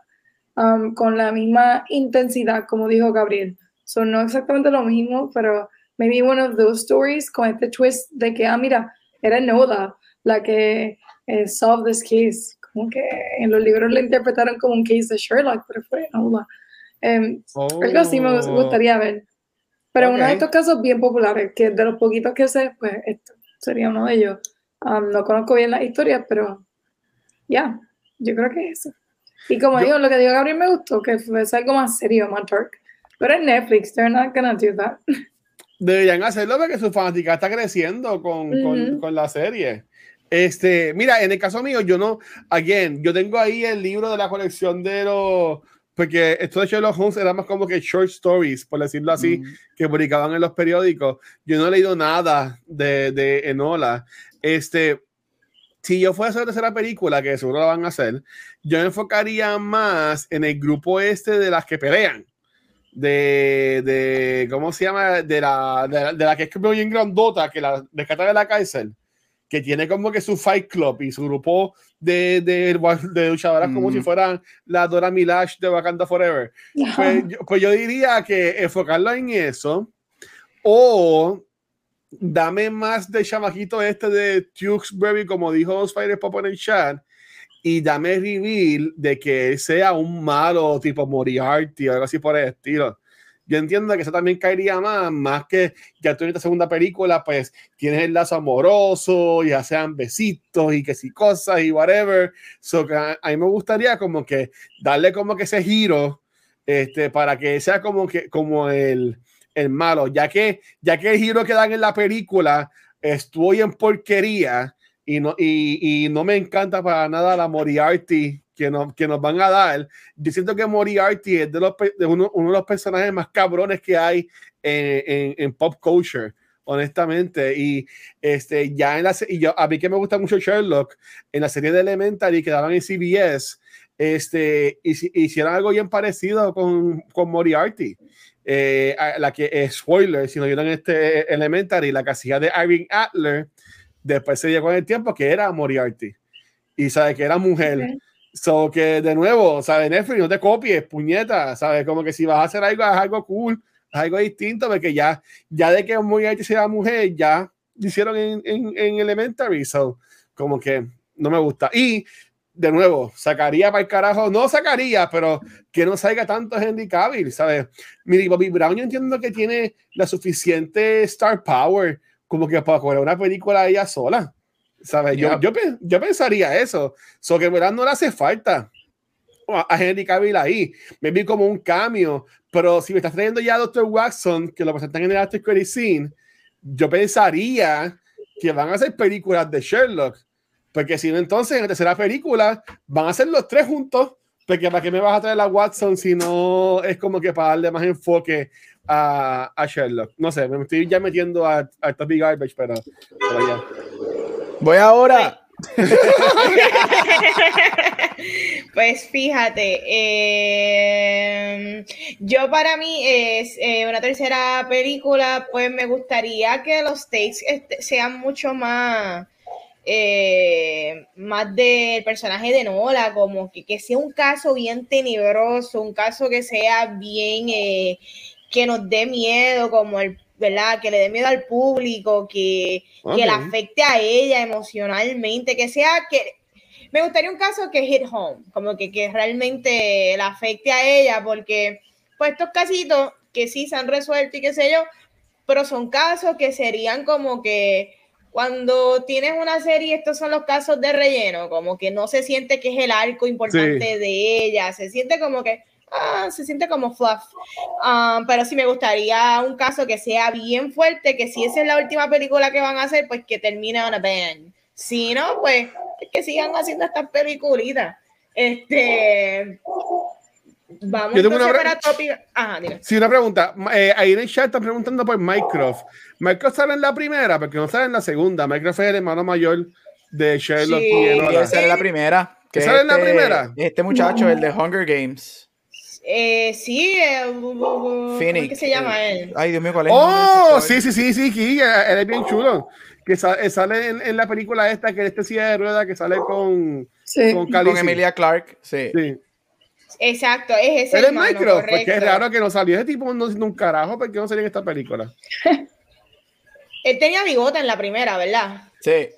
um, con la misma intensidad, como dijo Gabriel. Son no exactamente lo mismo, pero maybe one of those stories con este twist de que, ah, mira, era Noda la que eh, solved this case. Como que en los libros le interpretaron como un case de Sherlock, pero fue Noda. Um, Algo así me oh. gustaría ver. Pero uno de estos casos bien populares, que de los poquitos que sé, pues esto sería uno de ellos. Um, no conozco bien las historias, pero ya, yo creo que es eso. Y como digo, lo que dijo Gabriel me gustó, que fue algo más serio, más dark. Pero en Netflix, they're not gonna do that. Deberían hacerlo porque su fanática está creciendo con, con, con, la serie. Este, mira, en el caso mío, yo no, again, yo tengo ahí el libro de la colección de los, porque esto de Sherlock Holmes era más como que short stories, por decirlo así, que publicaban en los periódicos. Yo no he leído nada de, de Enola. Este, si yo fuera a hacer la tercera película, que seguro la van a hacer, yo me enfocaría más en el grupo este de las que pelean de, de, ¿cómo se llama? De la, de la, que es bien grandota, que la rescata de la cárcel, que tiene como que su Fight Club y su grupo de, de, de luchadoras como si mm. fueran la Dora Milash de Wakanda Forever. Pues, pues, yo diría que enfocarlo en eso o dame más de chamajito este de Tewksbury, como dijo Spider Pop en el chat, y dame reveal de que sea un malo tipo Moriarty o algo así por el estilo. Yo entiendo que eso también caería más, más que ya tú en esta segunda película, pues tienes el lazo amoroso, ya sean besitos y que si cosas y whatever. So, a, mí me gustaría como que darle como que ese giro este, para que sea como que como el, el malo, ya que, ya que el giro que dan en la película estuvo en porquería y no, y, y no me encanta para nada la Moriarty que nos, que nos van a dar. Yo siento que Moriarty es de, los, de uno, uno, de los personajes más cabrones que hay en, en, en, pop culture, honestamente. Y este, ya en la y yo, a mí que me gusta mucho Sherlock, en la serie de Elementary que daban en CBS, este, hicieron algo bien parecido con, con Moriarty. Eh, la que es spoiler, si no vieron este Elementary, la casilla de Irving Adler Después se llegó con el tiempo que era Moriarty. Y sabe que era mujer. So que de nuevo, sabe Netflix, no te copies, puñeta, sabes, como que si vas a hacer algo, es algo cool, algo distinto, porque ya, ya de que Moriarty sea mujer, ya hicieron en, en, en Elementary, so como que no me gusta. Y de nuevo, sacaría para el carajo, no sacaría, pero que no salga tanto Henry Cavill, ¿sabes? Mira, Bobby Brown yo entiendo que tiene la suficiente star power como que para jugar una película ella sola. ¿Sabes? Yo, yo, yo, pensaría eso. So que en verdad no le hace falta a Henry Cavill ahí. Me vi como un cambio. Pero si me estás trayendo ya a Dr. Watson, que lo presentan en el After Credit Scene, yo pensaría que van a hacer películas de Sherlock. Porque si no, entonces en la tercera película van a ser los tres juntos. Porque ¿para qué me vas a traer a Watson si no es como que para darle más enfoque a, a Sherlock. No sé, me estoy ya metiendo a, a Topic Garbage, pero, Voy ahora pues fíjate, eh, yo para mí es eh, una tercera película, pues me gustaría que los takes este, sean mucho más, eh, más del personaje de Nola, como que, que, sea un caso bien tenebroso, un caso que sea bien, que nos dé miedo, como el ¿verdad? Que le dé miedo al público, que, que la afecte a ella emocionalmente, que sea que... Me gustaría un caso que hit home, como que, que realmente la afecte a ella, porque pues estos casitos que sí se han resuelto y qué sé yo, pero son casos que serían como que cuando tienes una serie, estos son los casos de relleno, como que no se siente que es el arco importante de ella, se siente como que, ah, se siente como fluff. Um, pero sí me gustaría un caso que sea bien fuerte, que si esa es la última película que van a hacer, pues que termine on a band. Si no, pues que sigan haciendo estas peliculitas. Este. Vamos a una para Ajá, Sí, una pregunta. Eh, ahí en el chat están preguntando por Mycroft. ¿Mycroft sale en la primera? Porque no sale en la segunda. Mycroft es el hermano mayor de Sherlock sí, y sale en la primera. Que ¿Sale en la este primera? Este muchacho, el de Hunger Games. Eh, sí, eh, ¿cómo que se llama él? Ay, Dios mío, ¿cuál es? Oh, sí, sí, sí, sí, sí, él es bien chulo. Que eh, sale en, en, la película esta, que este silla de rueda, que sale con, sí. con, con, Emilia Clark, sí. sí. Exacto, es ese. Él es Micro, porque es raro que no salió ese tipo no un carajo, porque no salió en esta película. él tenía bigote en la primera, ¿verdad? Sí.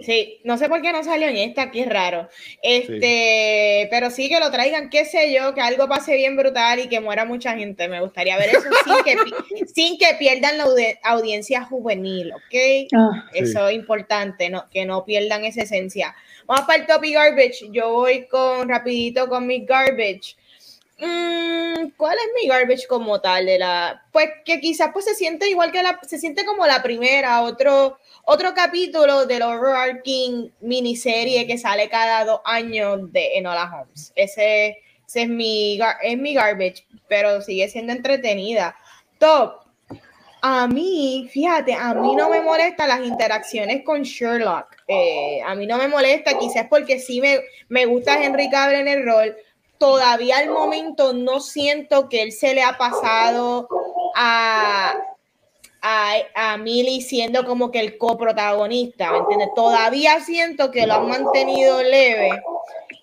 Sí, no sé por qué no salió en esta, aquí es raro. Este, pero sí que lo traigan, qué sé yo, que algo pase bien brutal y que muera mucha gente. Me gustaría ver eso sin que, sin que pierdan la audiencia juvenil, ¿ok? Ah. eso es importante, no, que no pierdan esa esencia. Vamos para el topic garbage. Yo voy con rapidito con mi garbage. Mm, ¿Cuál es mi garbage como tal de la? Pues que quizás pues se siente igual que la, se siente como la primera, otro otro capítulo del overarching miniserie que sale cada dos años de Enola Holmes. Ese, es, mi, es mi garbage, pero sigue siendo entretenida. Top. A mí, fíjate, a mí no me molesta las interacciones con Sherlock. Eh, a mí no me molesta, quizás porque sí me, me gusta Henry Cavill en el rol. Todavía al momento no siento que él se le ha pasado a, a, a Millie siendo como que el coprotagonista, ¿me entiendes? Todavía siento que lo han mantenido leve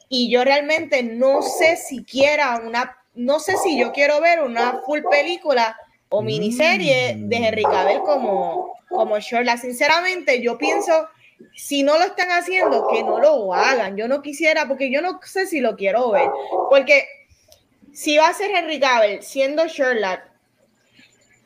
y yo realmente no sé siquiera una, no sé si yo quiero ver una full película o miniserie de Henry Cavill como, como Sherlock. Sinceramente, yo pienso, si no lo están haciendo, que no lo hagan. Yo no quisiera, porque yo no sé si lo quiero ver. Porque si va a ser Henry Cavill siendo Sherlock,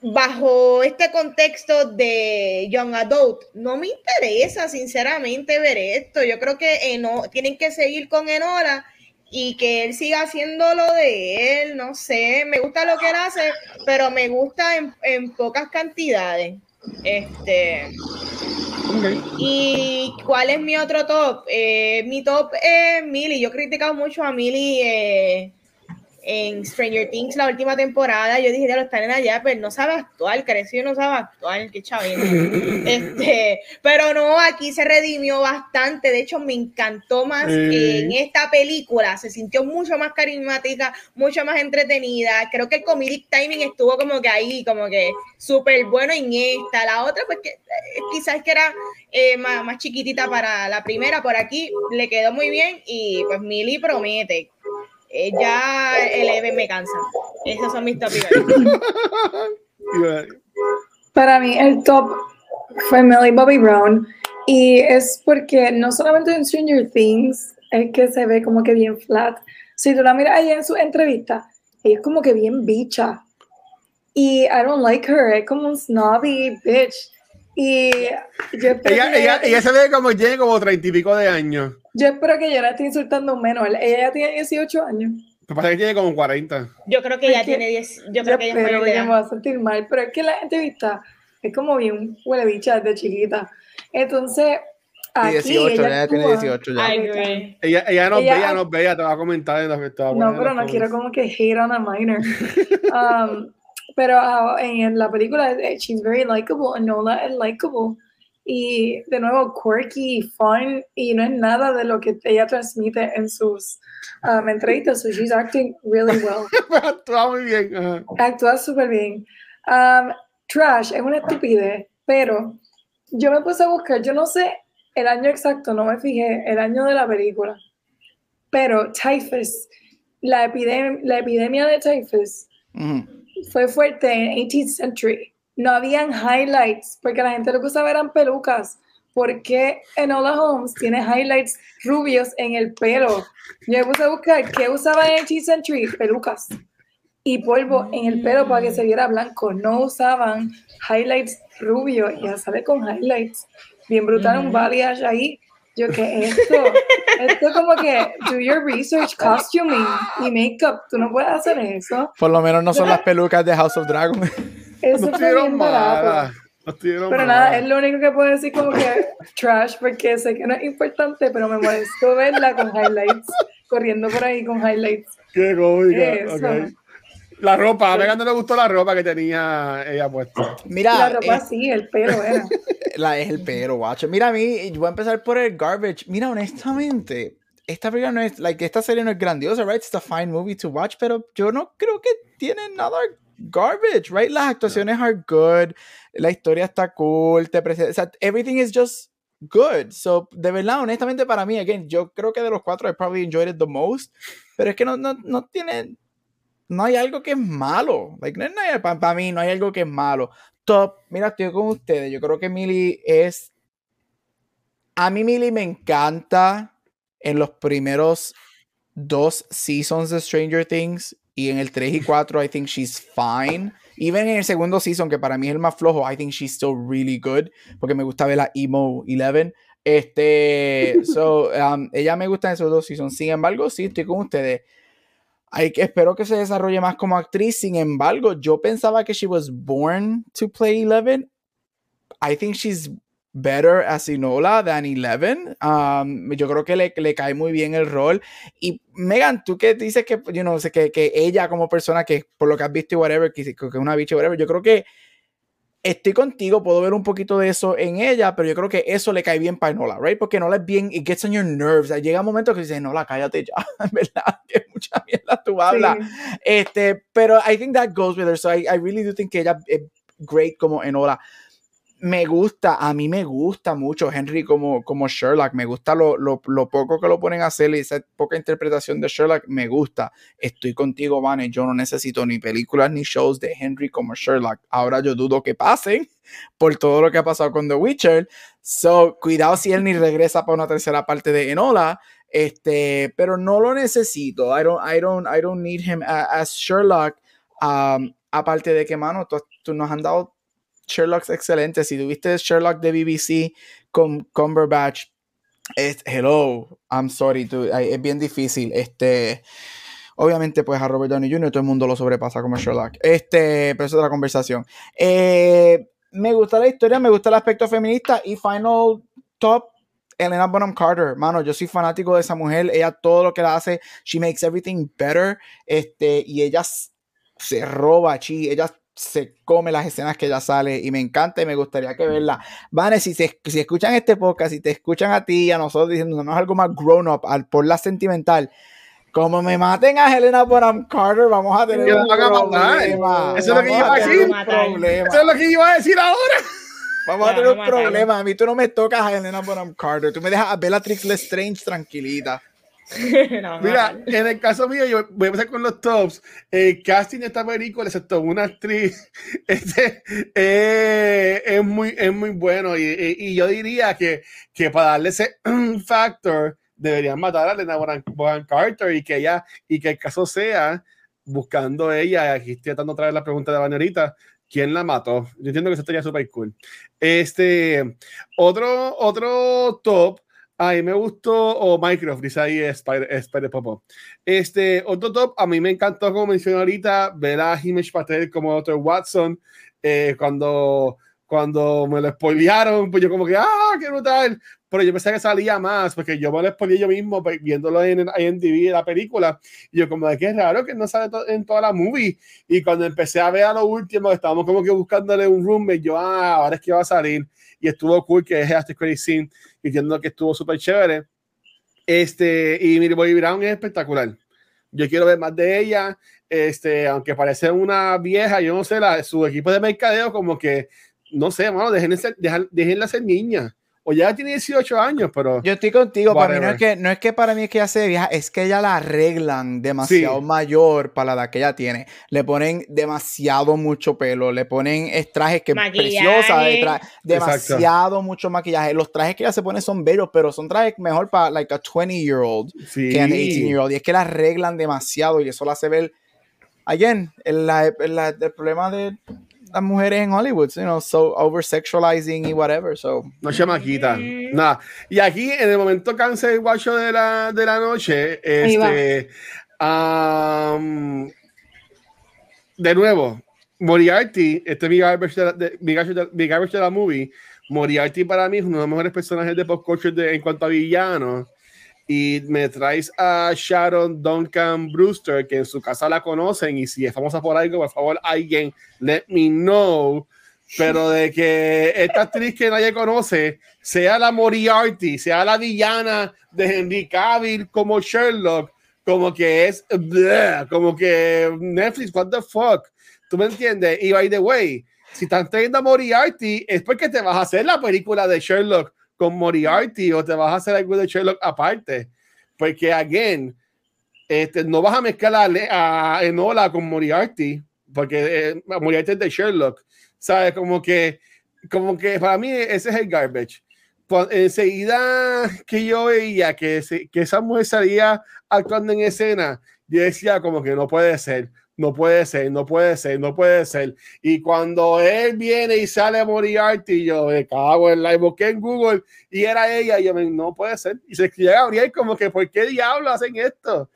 bajo este contexto de Young Adult, no me interesa sinceramente ver esto. Yo creo que no tienen que seguir con Enora y que él siga haciendo lo de él, no sé, me gusta lo que él hace, pero me gusta en, pocas cantidades. Este. ¿Y cuál es mi otro top? Eh, mi top es Millie. Yo he criticado mucho a Millie eh, en Stranger Things la última temporada, yo dije, ya lo están en allá, pero no sabe actuar, creció no sabe actuar, qué chavito. este, pero no, aquí se redimió bastante, de hecho me encantó más en esta película, se sintió mucho más carismática, mucho más entretenida, creo que el comedic timing estuvo como que ahí, como que súper bueno en esta, la otra pues que eh, quizás que era eh, más, más chiquitita para la primera, por aquí le quedó muy bien y pues Millie promete, eh, ya el EVE me cansa. Esos son mis tópicos. Para mí el top fue Millie Bobby Brown y es porque no solamente en Stranger Things es que se ve como que bien flat. Si tú la miras ahí en su entrevista, ella es como que bien bicha. Y I don't like her, es como un snobby bitch. Y yo ella, ella, ella, se ve como tiene como treinta y pico de años. Yo espero que yo la esté insultando menos. Ella ya tiene 18 años. Me parece que tiene como 40. Yo creo que ya tiene 10. Yo creo que ella me voy a sentir mal, pero es que la entrevista es como bien huele bicha desde chiquita. Entonces, Aquí, 18, ella, tiene 18 ya. ella, ella nos ve, ella nos ve, te va a comentar en la No, pero no quiero como que hate on a minor. um, pero uh, en la película, eh, she's very likable, Nola es likable. y de nuevo quirky, fun y no es nada de lo que ella transmite en sus um, entrevistas. So she's acting really well. Actúa muy bien. ajá. Actúa súper bien. Um, Trash es una estupidez, pero yo me puse a buscar, yo no sé el año exacto, no me fijé, el año de la película, pero typhus, la, epidem- la epidemia de typhus. Fue fuerte en 18th century. No habían highlights porque la gente lo que usaba eran pelucas. ¿Por qué Enola Holmes tiene highlights rubios en el pelo? Yo me puse a buscar qué usaba en 18th century, pelucas y polvo en el pelo para que se viera blanco. No usaban highlights rubios. Ya sale con highlights. Bien brutal, un balayage ahí. Yo, ¿qué es esto? Esto como que do your research, costuming y makeup. Tú no puedes hacer eso. Por lo menos no son las pelucas de House of Dragon. Eso No fue estuvieron bien barato. No Pero malas. nada, es lo único que puedo decir como que trash, porque sé que no es importante, pero me molestó verla con highlights, corriendo por ahí con highlights. Qué cómica. Eso. La ropa, a Megan no le gustó la ropa que tenía ella puesta. Mira, La ropa eh, sí, el pelo era. la es el pero, guacho. Mira, a mí, yo voy a empezar por el garbage. Mira, honestamente, esta película no es, like, esta serie no es grandiosa, right? It's a fine movie to watch, pero yo no creo que tiene nada garbage, right? Las actuaciones are good, la historia está cool, te presenta, o sea, everything is just good. So, de verdad, honestamente, para mí, again, yo creo que de los cuatro I probably enjoyed it the most, pero es que no, no, no tiene, no hay algo que es malo. Like, no, para mí no hay algo que es malo. Top, mira, estoy con ustedes. Yo creo que Millie es. A mí, Millie me encanta en los primeros dos seasons de Stranger Things. Y en el 3 y 4, I think she's fine. Even en el segundo season, que para mí es el más flojo, I think she's still really good. Porque me gusta ver la Emo 11. Este, so, um, ella me gusta en esos dos seasons. Sin embargo, sí, estoy con ustedes. Que, espero que se desarrolle más como actriz. Sin embargo, yo pensaba que she was born to play Eleven. I think she's better as Enola than Eleven. Um, yo creo que le, le cae muy bien el rol. Y Megan, tú que dices que, you know, que, que ella como persona que por lo que has visto y whatever, que, que una bicha whatever, yo creo que estoy contigo, puedo ver un poquito de eso en ella, pero yo creo que eso le cae bien para Enola, right? Porque Enola es bien, it gets on your nerves. Llega un momento que dices, Enola, cállate ya, en verdad, que mucha mierda tú hablas. Sí. Este, pero I think that goes with her. So I, I really do think que ella es great como Enola. Me gusta, a mí me gusta mucho Henry como, como Sherlock. Me gusta lo, lo, lo poco que lo ponen a hacer y esa poca interpretación de Sherlock. Me gusta. Estoy contigo, Vane. Yo no necesito ni películas ni shows de Henry como Sherlock. Ahora yo dudo que pasen por todo lo que ha pasado con The Witcher. So, cuidado si él ni regresa para una tercera parte de Enola. Este, pero no lo necesito. I don't, I don't, I don't need him as Sherlock. Um, aparte de que, mano, tú, tú nos han dado Sherlocks excelentes. Si tuviste Sherlock de BBC con Cumberbatch, es, hello, I'm sorry, ay, es bien difícil. Este, obviamente, pues a Robert Downey Jr. todo el mundo lo sobrepasa como Sherlock. Este, pero es otra conversación. Eh, me gusta la historia, me gusta el aspecto feminista y final top. Elena Bonham Carter, mano, yo soy fanático de esa mujer. Ella todo lo que la hace, she makes everything better. Este, y ella se roba, chi, ella se come las escenas que ella sale y me encanta y me gustaría que verla. Vane, si, se- si escuchan este podcast, si te escuchan a ti y a nosotros diciendo algo más grown up al, por la sentimental, como me maten a Helena Bonham Carter, vamos a tener un van a matar. problema. Eso es lo que iba a decir. un problema. Eso es lo que iba a decir ahora. Vamos a Te tener un problema. A mí tú no me tocas a Helena Bonham Carter. Tú me dejas a Bellatrix Lestrange tranquilita. No, Mira, no. en el caso mío, yo voy a empezar con los tops. El casting de esta película, excepto una actriz, este, eh, es, muy, es muy bueno. Y, y- y yo diría que, que para darle ese factor, deberían matar a Elena Bonham Bonham Carter y que ella, y que el caso sea buscando ella. Aquí estoy tratando otra vez la pregunta de Vanerita. ¿Quién la mató? Yo entiendo que eso estaría súper cool. Este, otro, otro top. A mí me gustó, o Minecraft, dice ahí Spider, Spider Popo. Este, otro top, a mí me encantó, como mencioné ahorita, ver a Himesh Patel como Dr. Watson, eh, cuando cuando me lo spoilearon, pues yo como que, ah, qué brutal. Pero yo pensé que salía más, porque yo me lo spoileé yo mismo pues, viéndolo en IMDb, la película. Y yo como de que es raro que no sale en toda la movie. Y cuando empecé a ver a lo último, estábamos como que buscándole un roommate, yo, ah, ahora es que va a salir. Y estuvo cool que es After Credit Scene, diciendo que estuvo súper chévere. Este, y Millie Brown es espectacular. Yo quiero ver más de ella. Este, aunque parece una vieja, yo no sé, la, su equipo de mercadeo como que no sé, mano, déjenla ser, déjenla ser niña. O ya tiene 18 años, pero. Yo estoy contigo. Para mí no es, que, no es que para mí es que ella se vieja, es que ella la arreglan demasiado mayor para la edad que ella tiene. Le ponen demasiado mucho pelo, le ponen trajes que preciosa, demasiado mucho maquillaje. Los trajes que ella se pone son bellos, pero son trajes mejor para like a 20 year old que a 18 year old. Y es que la arreglan demasiado y eso la hace ver. Again, el, el problema de las mujeres en Hollywood, you know, so over sexualizing y whatever, so. No chamaquita, nada. Y aquí, en el momento cancel guacho de la, de la noche, este, um, de nuevo, Moriarty, este mi garbage de, la, de, de, la movie, Moriarty para mí es uno de los mejores personajes de pop culture en cuanto a villanos y me traes a Sharon Duncan Brewster, que en su casa la conocen, y si es famosa por algo, por favor, alguien, let me know. Pero de que esta actriz que nadie conoce sea la Moriarty, sea la villana de Henry Cavill como Sherlock, como que es, como que Netflix, what the fuck. ¿Tú me entiendes? Y by the way, si están trayendo a Moriarty, es porque te vas a hacer la película de Sherlock con Moriarty o te vas a hacer algo de Sherlock aparte. Porque, again, este, no vas a mezclar a, Enola con Moriarty, porque eh, Moriarty es de Sherlock. ¿Sabes? Como que, como que para mí ese es el garbage. Pues, enseguida que yo veía que, que esa mujer salía actuando en escena, yo decía como que no puede ser no puede ser, no puede ser, no puede ser. Y cuando él viene y sale Moriarty, yo me cago en la busqué en Google y era ella, y yo me, no puede ser. Y se escribe Gabriel como que, ¿por qué diablos hacen esto?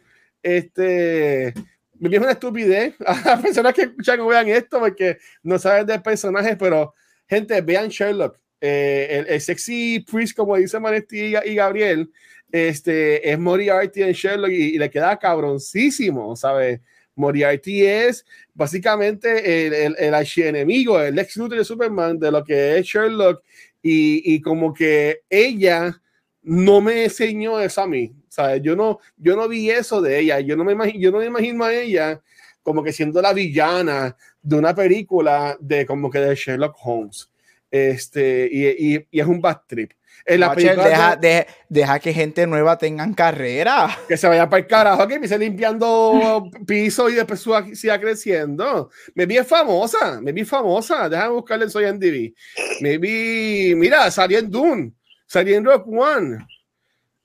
Este, me es una estupidez a las personas que escuchan o vean esto porque no saben del personaje, pero gente, vean Sherlock. Eh, el, sexy priest, como dice Manetti y, Gabriel, este, es Moriarty en Sherlock y, y le queda cabroncísimo, ¿sabes? Moriarty es básicamente el, el, el archienemigo, el ex Luthor de Superman, de lo que es Sherlock, y, y, como que ella no me enseñó eso a mí. ¿sabes? Yo, no, yo no vi eso de ella, yo no, me imagino, yo no me imagino a ella como que siendo la villana de una película de como que de Sherlock Holmes. Este, y, y, y es un bad trip. En la deja, deja, que gente nueva tengan carrera. Que se vaya para el carajo, que empiece limpiando piso y después siga creciendo. Me vi famosa, me vi famosa. Déjame buscarle Soy en DV. Me vi, mira, salió en Dune, salió en Rock One.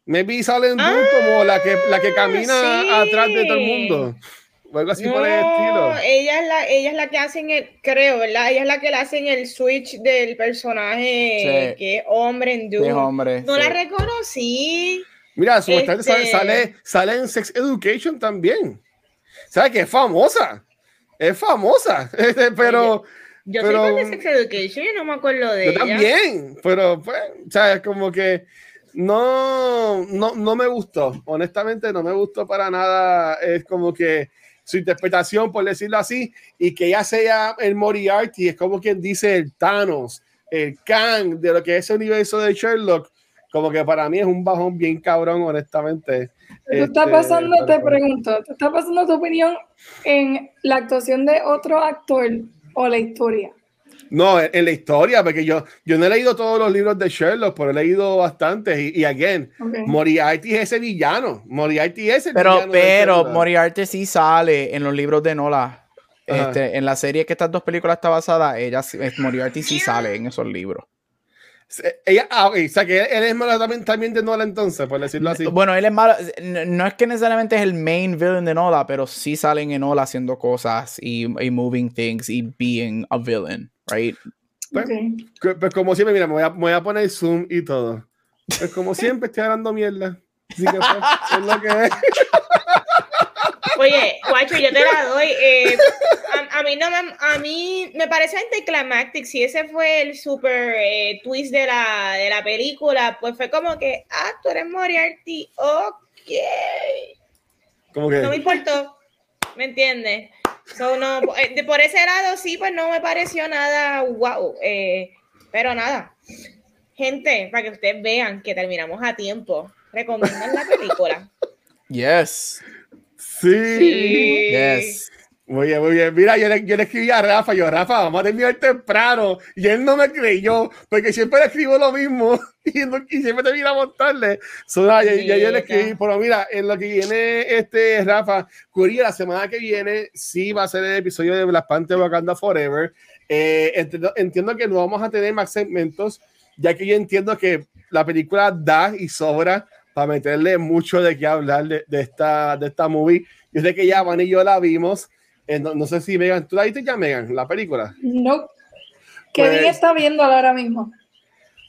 Me vi sale en Dune como la que, la que camina atrás de todo el mundo algo así por el estilo. Ella es, la, ella es la que hacen el, creo, ¿verdad? Ella es la que le hacen el switch del personaje que es hombre en Doom. hombre, no la reconocí. Mira, este... sale, sale en Sex Education también. ¿Sabes que es famosa? Es famosa, este, pero... Yo, pero, soy de Sex Education y no me acuerdo de yo también, pero pues, ¿sabes? Como que no, no, no me gustó. Honestamente, no me gustó para nada. Es como que su interpretación, por decirlo así, y que ya sea el Moriarty, es como quien dice el Thanos, el Kang de lo que es el universo de Sherlock, como que para mí es un bajón bien cabrón, honestamente. ¿Te está este, pasando, te pregunto, ¿te está pasando tu opinión en la actuación de otro actor o la historia? No, en, la historia, porque yo, yo no he leído todos los libros de Sherlock, pero he leído bastantes. Y, y again, Moriarty es ese villano. Moriarty es el pero, villano. Pero Moriarty sí sale en los libros de Nola. Este, en la serie que estas dos películas está basada, ella, Moriarty sí sale en esos libros. Ella, ah, o sea que él, es malo también, de Nola entonces, por decirlo así. Bueno, él es malo, no es que necesariamente es el main villain de Nola, pero sí salen en Nola haciendo cosas y, y moving things y being a villain right? Pues, pues, como siempre, mira, me voy, a, voy, a, poner zoom y todo. Pues como siempre estoy hablando mierda. Así que pues, es lo que es. Oye, guacho, yo te la doy. Eh, a, a, mí no me, a mí me parece anticlimactic. Si ese fue el super eh, twist de la, de la película, pues fue como que, ah, tú eres Moriarty, ok. ¿Cómo que? No me importó, ¿me entiendes? So, no, eh, de, por ese lado sí, pues no me pareció nada wow. Eh, pero nada, gente, para que ustedes vean que terminamos a tiempo, recomiendan la película. Yes. Sí. Sí. Yes. Muy bien, muy bien. Mira, yo le, yo le escribí a Rafa, yo, Rafa, vamos a terminar temprano. Y él no me creyó, porque siempre le escribo lo mismo y, no- y siempre termina montarle. So, nada, ya, ya yo le escribí, pero mira, en lo que viene este Rafa, Curia, la semana que viene sí va a ser el episodio de Black Panther Wakanda Forever. Eh, entiendo, entiendo que no vamos a tener más segmentos, ya que yo entiendo que la película da y sobra para meterle mucho de qué hablar de, de esta, de esta movie. Yo sé que ya Van y yo la vimos. Eh, no, no sé si Megan, ¿tú la viste ya, Megan, la película? No. Kevin Pues- está viéndola ahora mismo.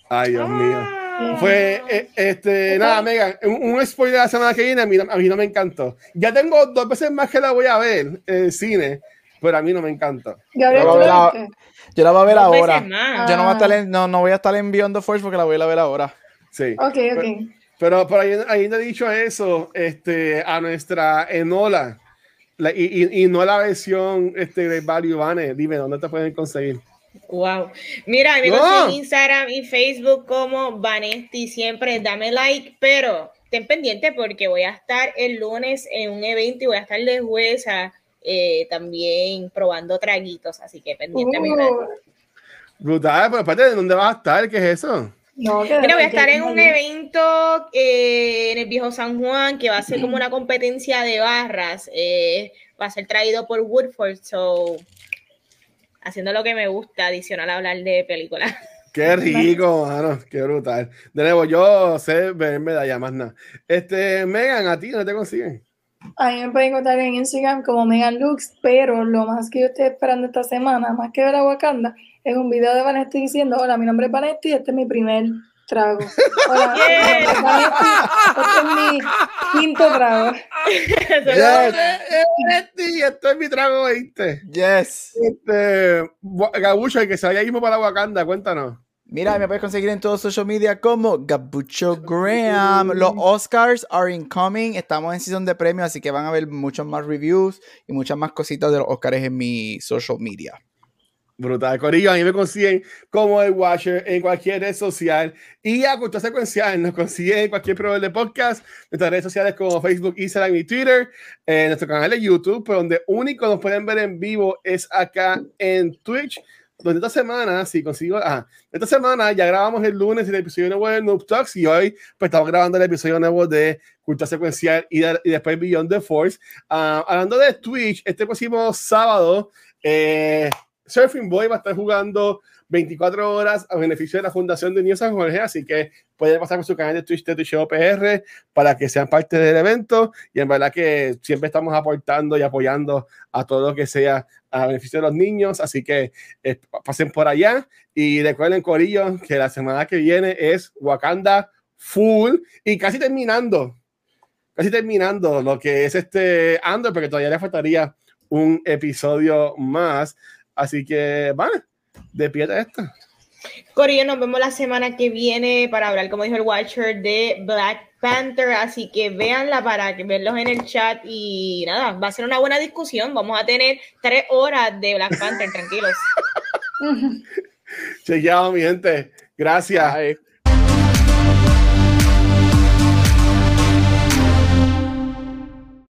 Ay, Dios mío. Ah. Fue, eh, este, nada, Megan, un, un spoiler de la semana que viene, a mí, no- a mí no me encantó. Ya tengo dos veces más que la voy a ver en el cine, pero a mí no me encanta. Gabriel. Yo la voy a ver ahora. Yo no voy a estar Ah. en, no, no voy a estar en Beyond the Force porque la voy a ir a ver ahora. Sí. Ok, ok. Pero por ahí, ahí he dicho eso este, a nuestra Enola. La- y, y, y no la versión este, de Value Bane. Dime, ¿dónde te pueden conseguir? Wow. Mira, me No. consiguen en Instagram y Facebook como Vanesti. Siempre dame like, pero ten pendiente porque voy a estar el lunes en un evento y voy a estar de jueza eh, también probando traguitos. Así que pendiente a mi red. Uh, Brutal, pero espérate, ¿dónde vas a estar? ¿Qué es eso? No, que Mira, voy a estar en un evento eh, en el viejo San Juan que va a ser como una competencia de barras. eh, va a ser traído por Woodford, so haciendo lo que me gusta, adicional a hablar de películas. Qué rico, mano, qué brutal. De nuevo, yo sé ver medalla más nada. Este, Megan, ¿a ti no te consiguen? A mí me pueden encontrar en Instagram como Megan Lux, pero lo más que yo estoy esperando esta semana, más que ver a Wakanda, es un video de Vanetti diciendo, hola, mi nombre es Vanetti, este es mi primer trago. Hola, mi nombre es Vanetti, este es mi quinto trago. Yes. Este, es mi trago 20. Yes. Este, Gabucho, el que se vaya mismo para Wakanda, cuéntanos. Mira, me puedes conseguir en todos social media como Gabucho Graham. Los Oscars are incoming. Estamos en season de premios, así que van a ver muchos más reviews y muchas más cositas de los Oscars en mi social media. Brutal, Corillo, a mí me consiguen como el Watcher en cualquier red social y a Cultura Secuencial nos consiguen en cualquier proveedor de podcast, nuestras redes sociales como Facebook, Instagram y Twitter, en nuestro canal de YouTube, pero donde único nos pueden ver en vivo es acá en Twitch, donde esta semana, si consigo, ah, esta semana ya grabamos el lunes el episodio nuevo de Noob Talks y hoy pues estamos grabando el episodio nuevo de Cultura Secuencial y, de- y después Beyond the Force. Ah, hablando de Twitch, este próximo sábado, eh, Surfing Boy va a estar jugando 24 horas a beneficio de la Fundación de Niños San Jorge, así que pueden pasar por su canal de Twitch de Twitch PR para que sean parte del evento. Y en verdad que siempre estamos aportando y apoyando a todo lo que sea a beneficio de los niños, así que eh, pasen por allá. Y recuerden Corillo que la semana que viene es Wakanda Full. Y casi terminando, casi terminando lo que es este Andor, porque todavía le faltaría un episodio más. Así que, vale, de pie de esto. Corillo, nos vemos la semana que viene para hablar, como dijo el Watcher, de Black Panther. Así que véanla para que verlos en el chat. Y nada, va a ser una buena discusión. Vamos a tener tres horas de Black Panther, tranquilos. Chequeado, mi gente. Gracias. Bye.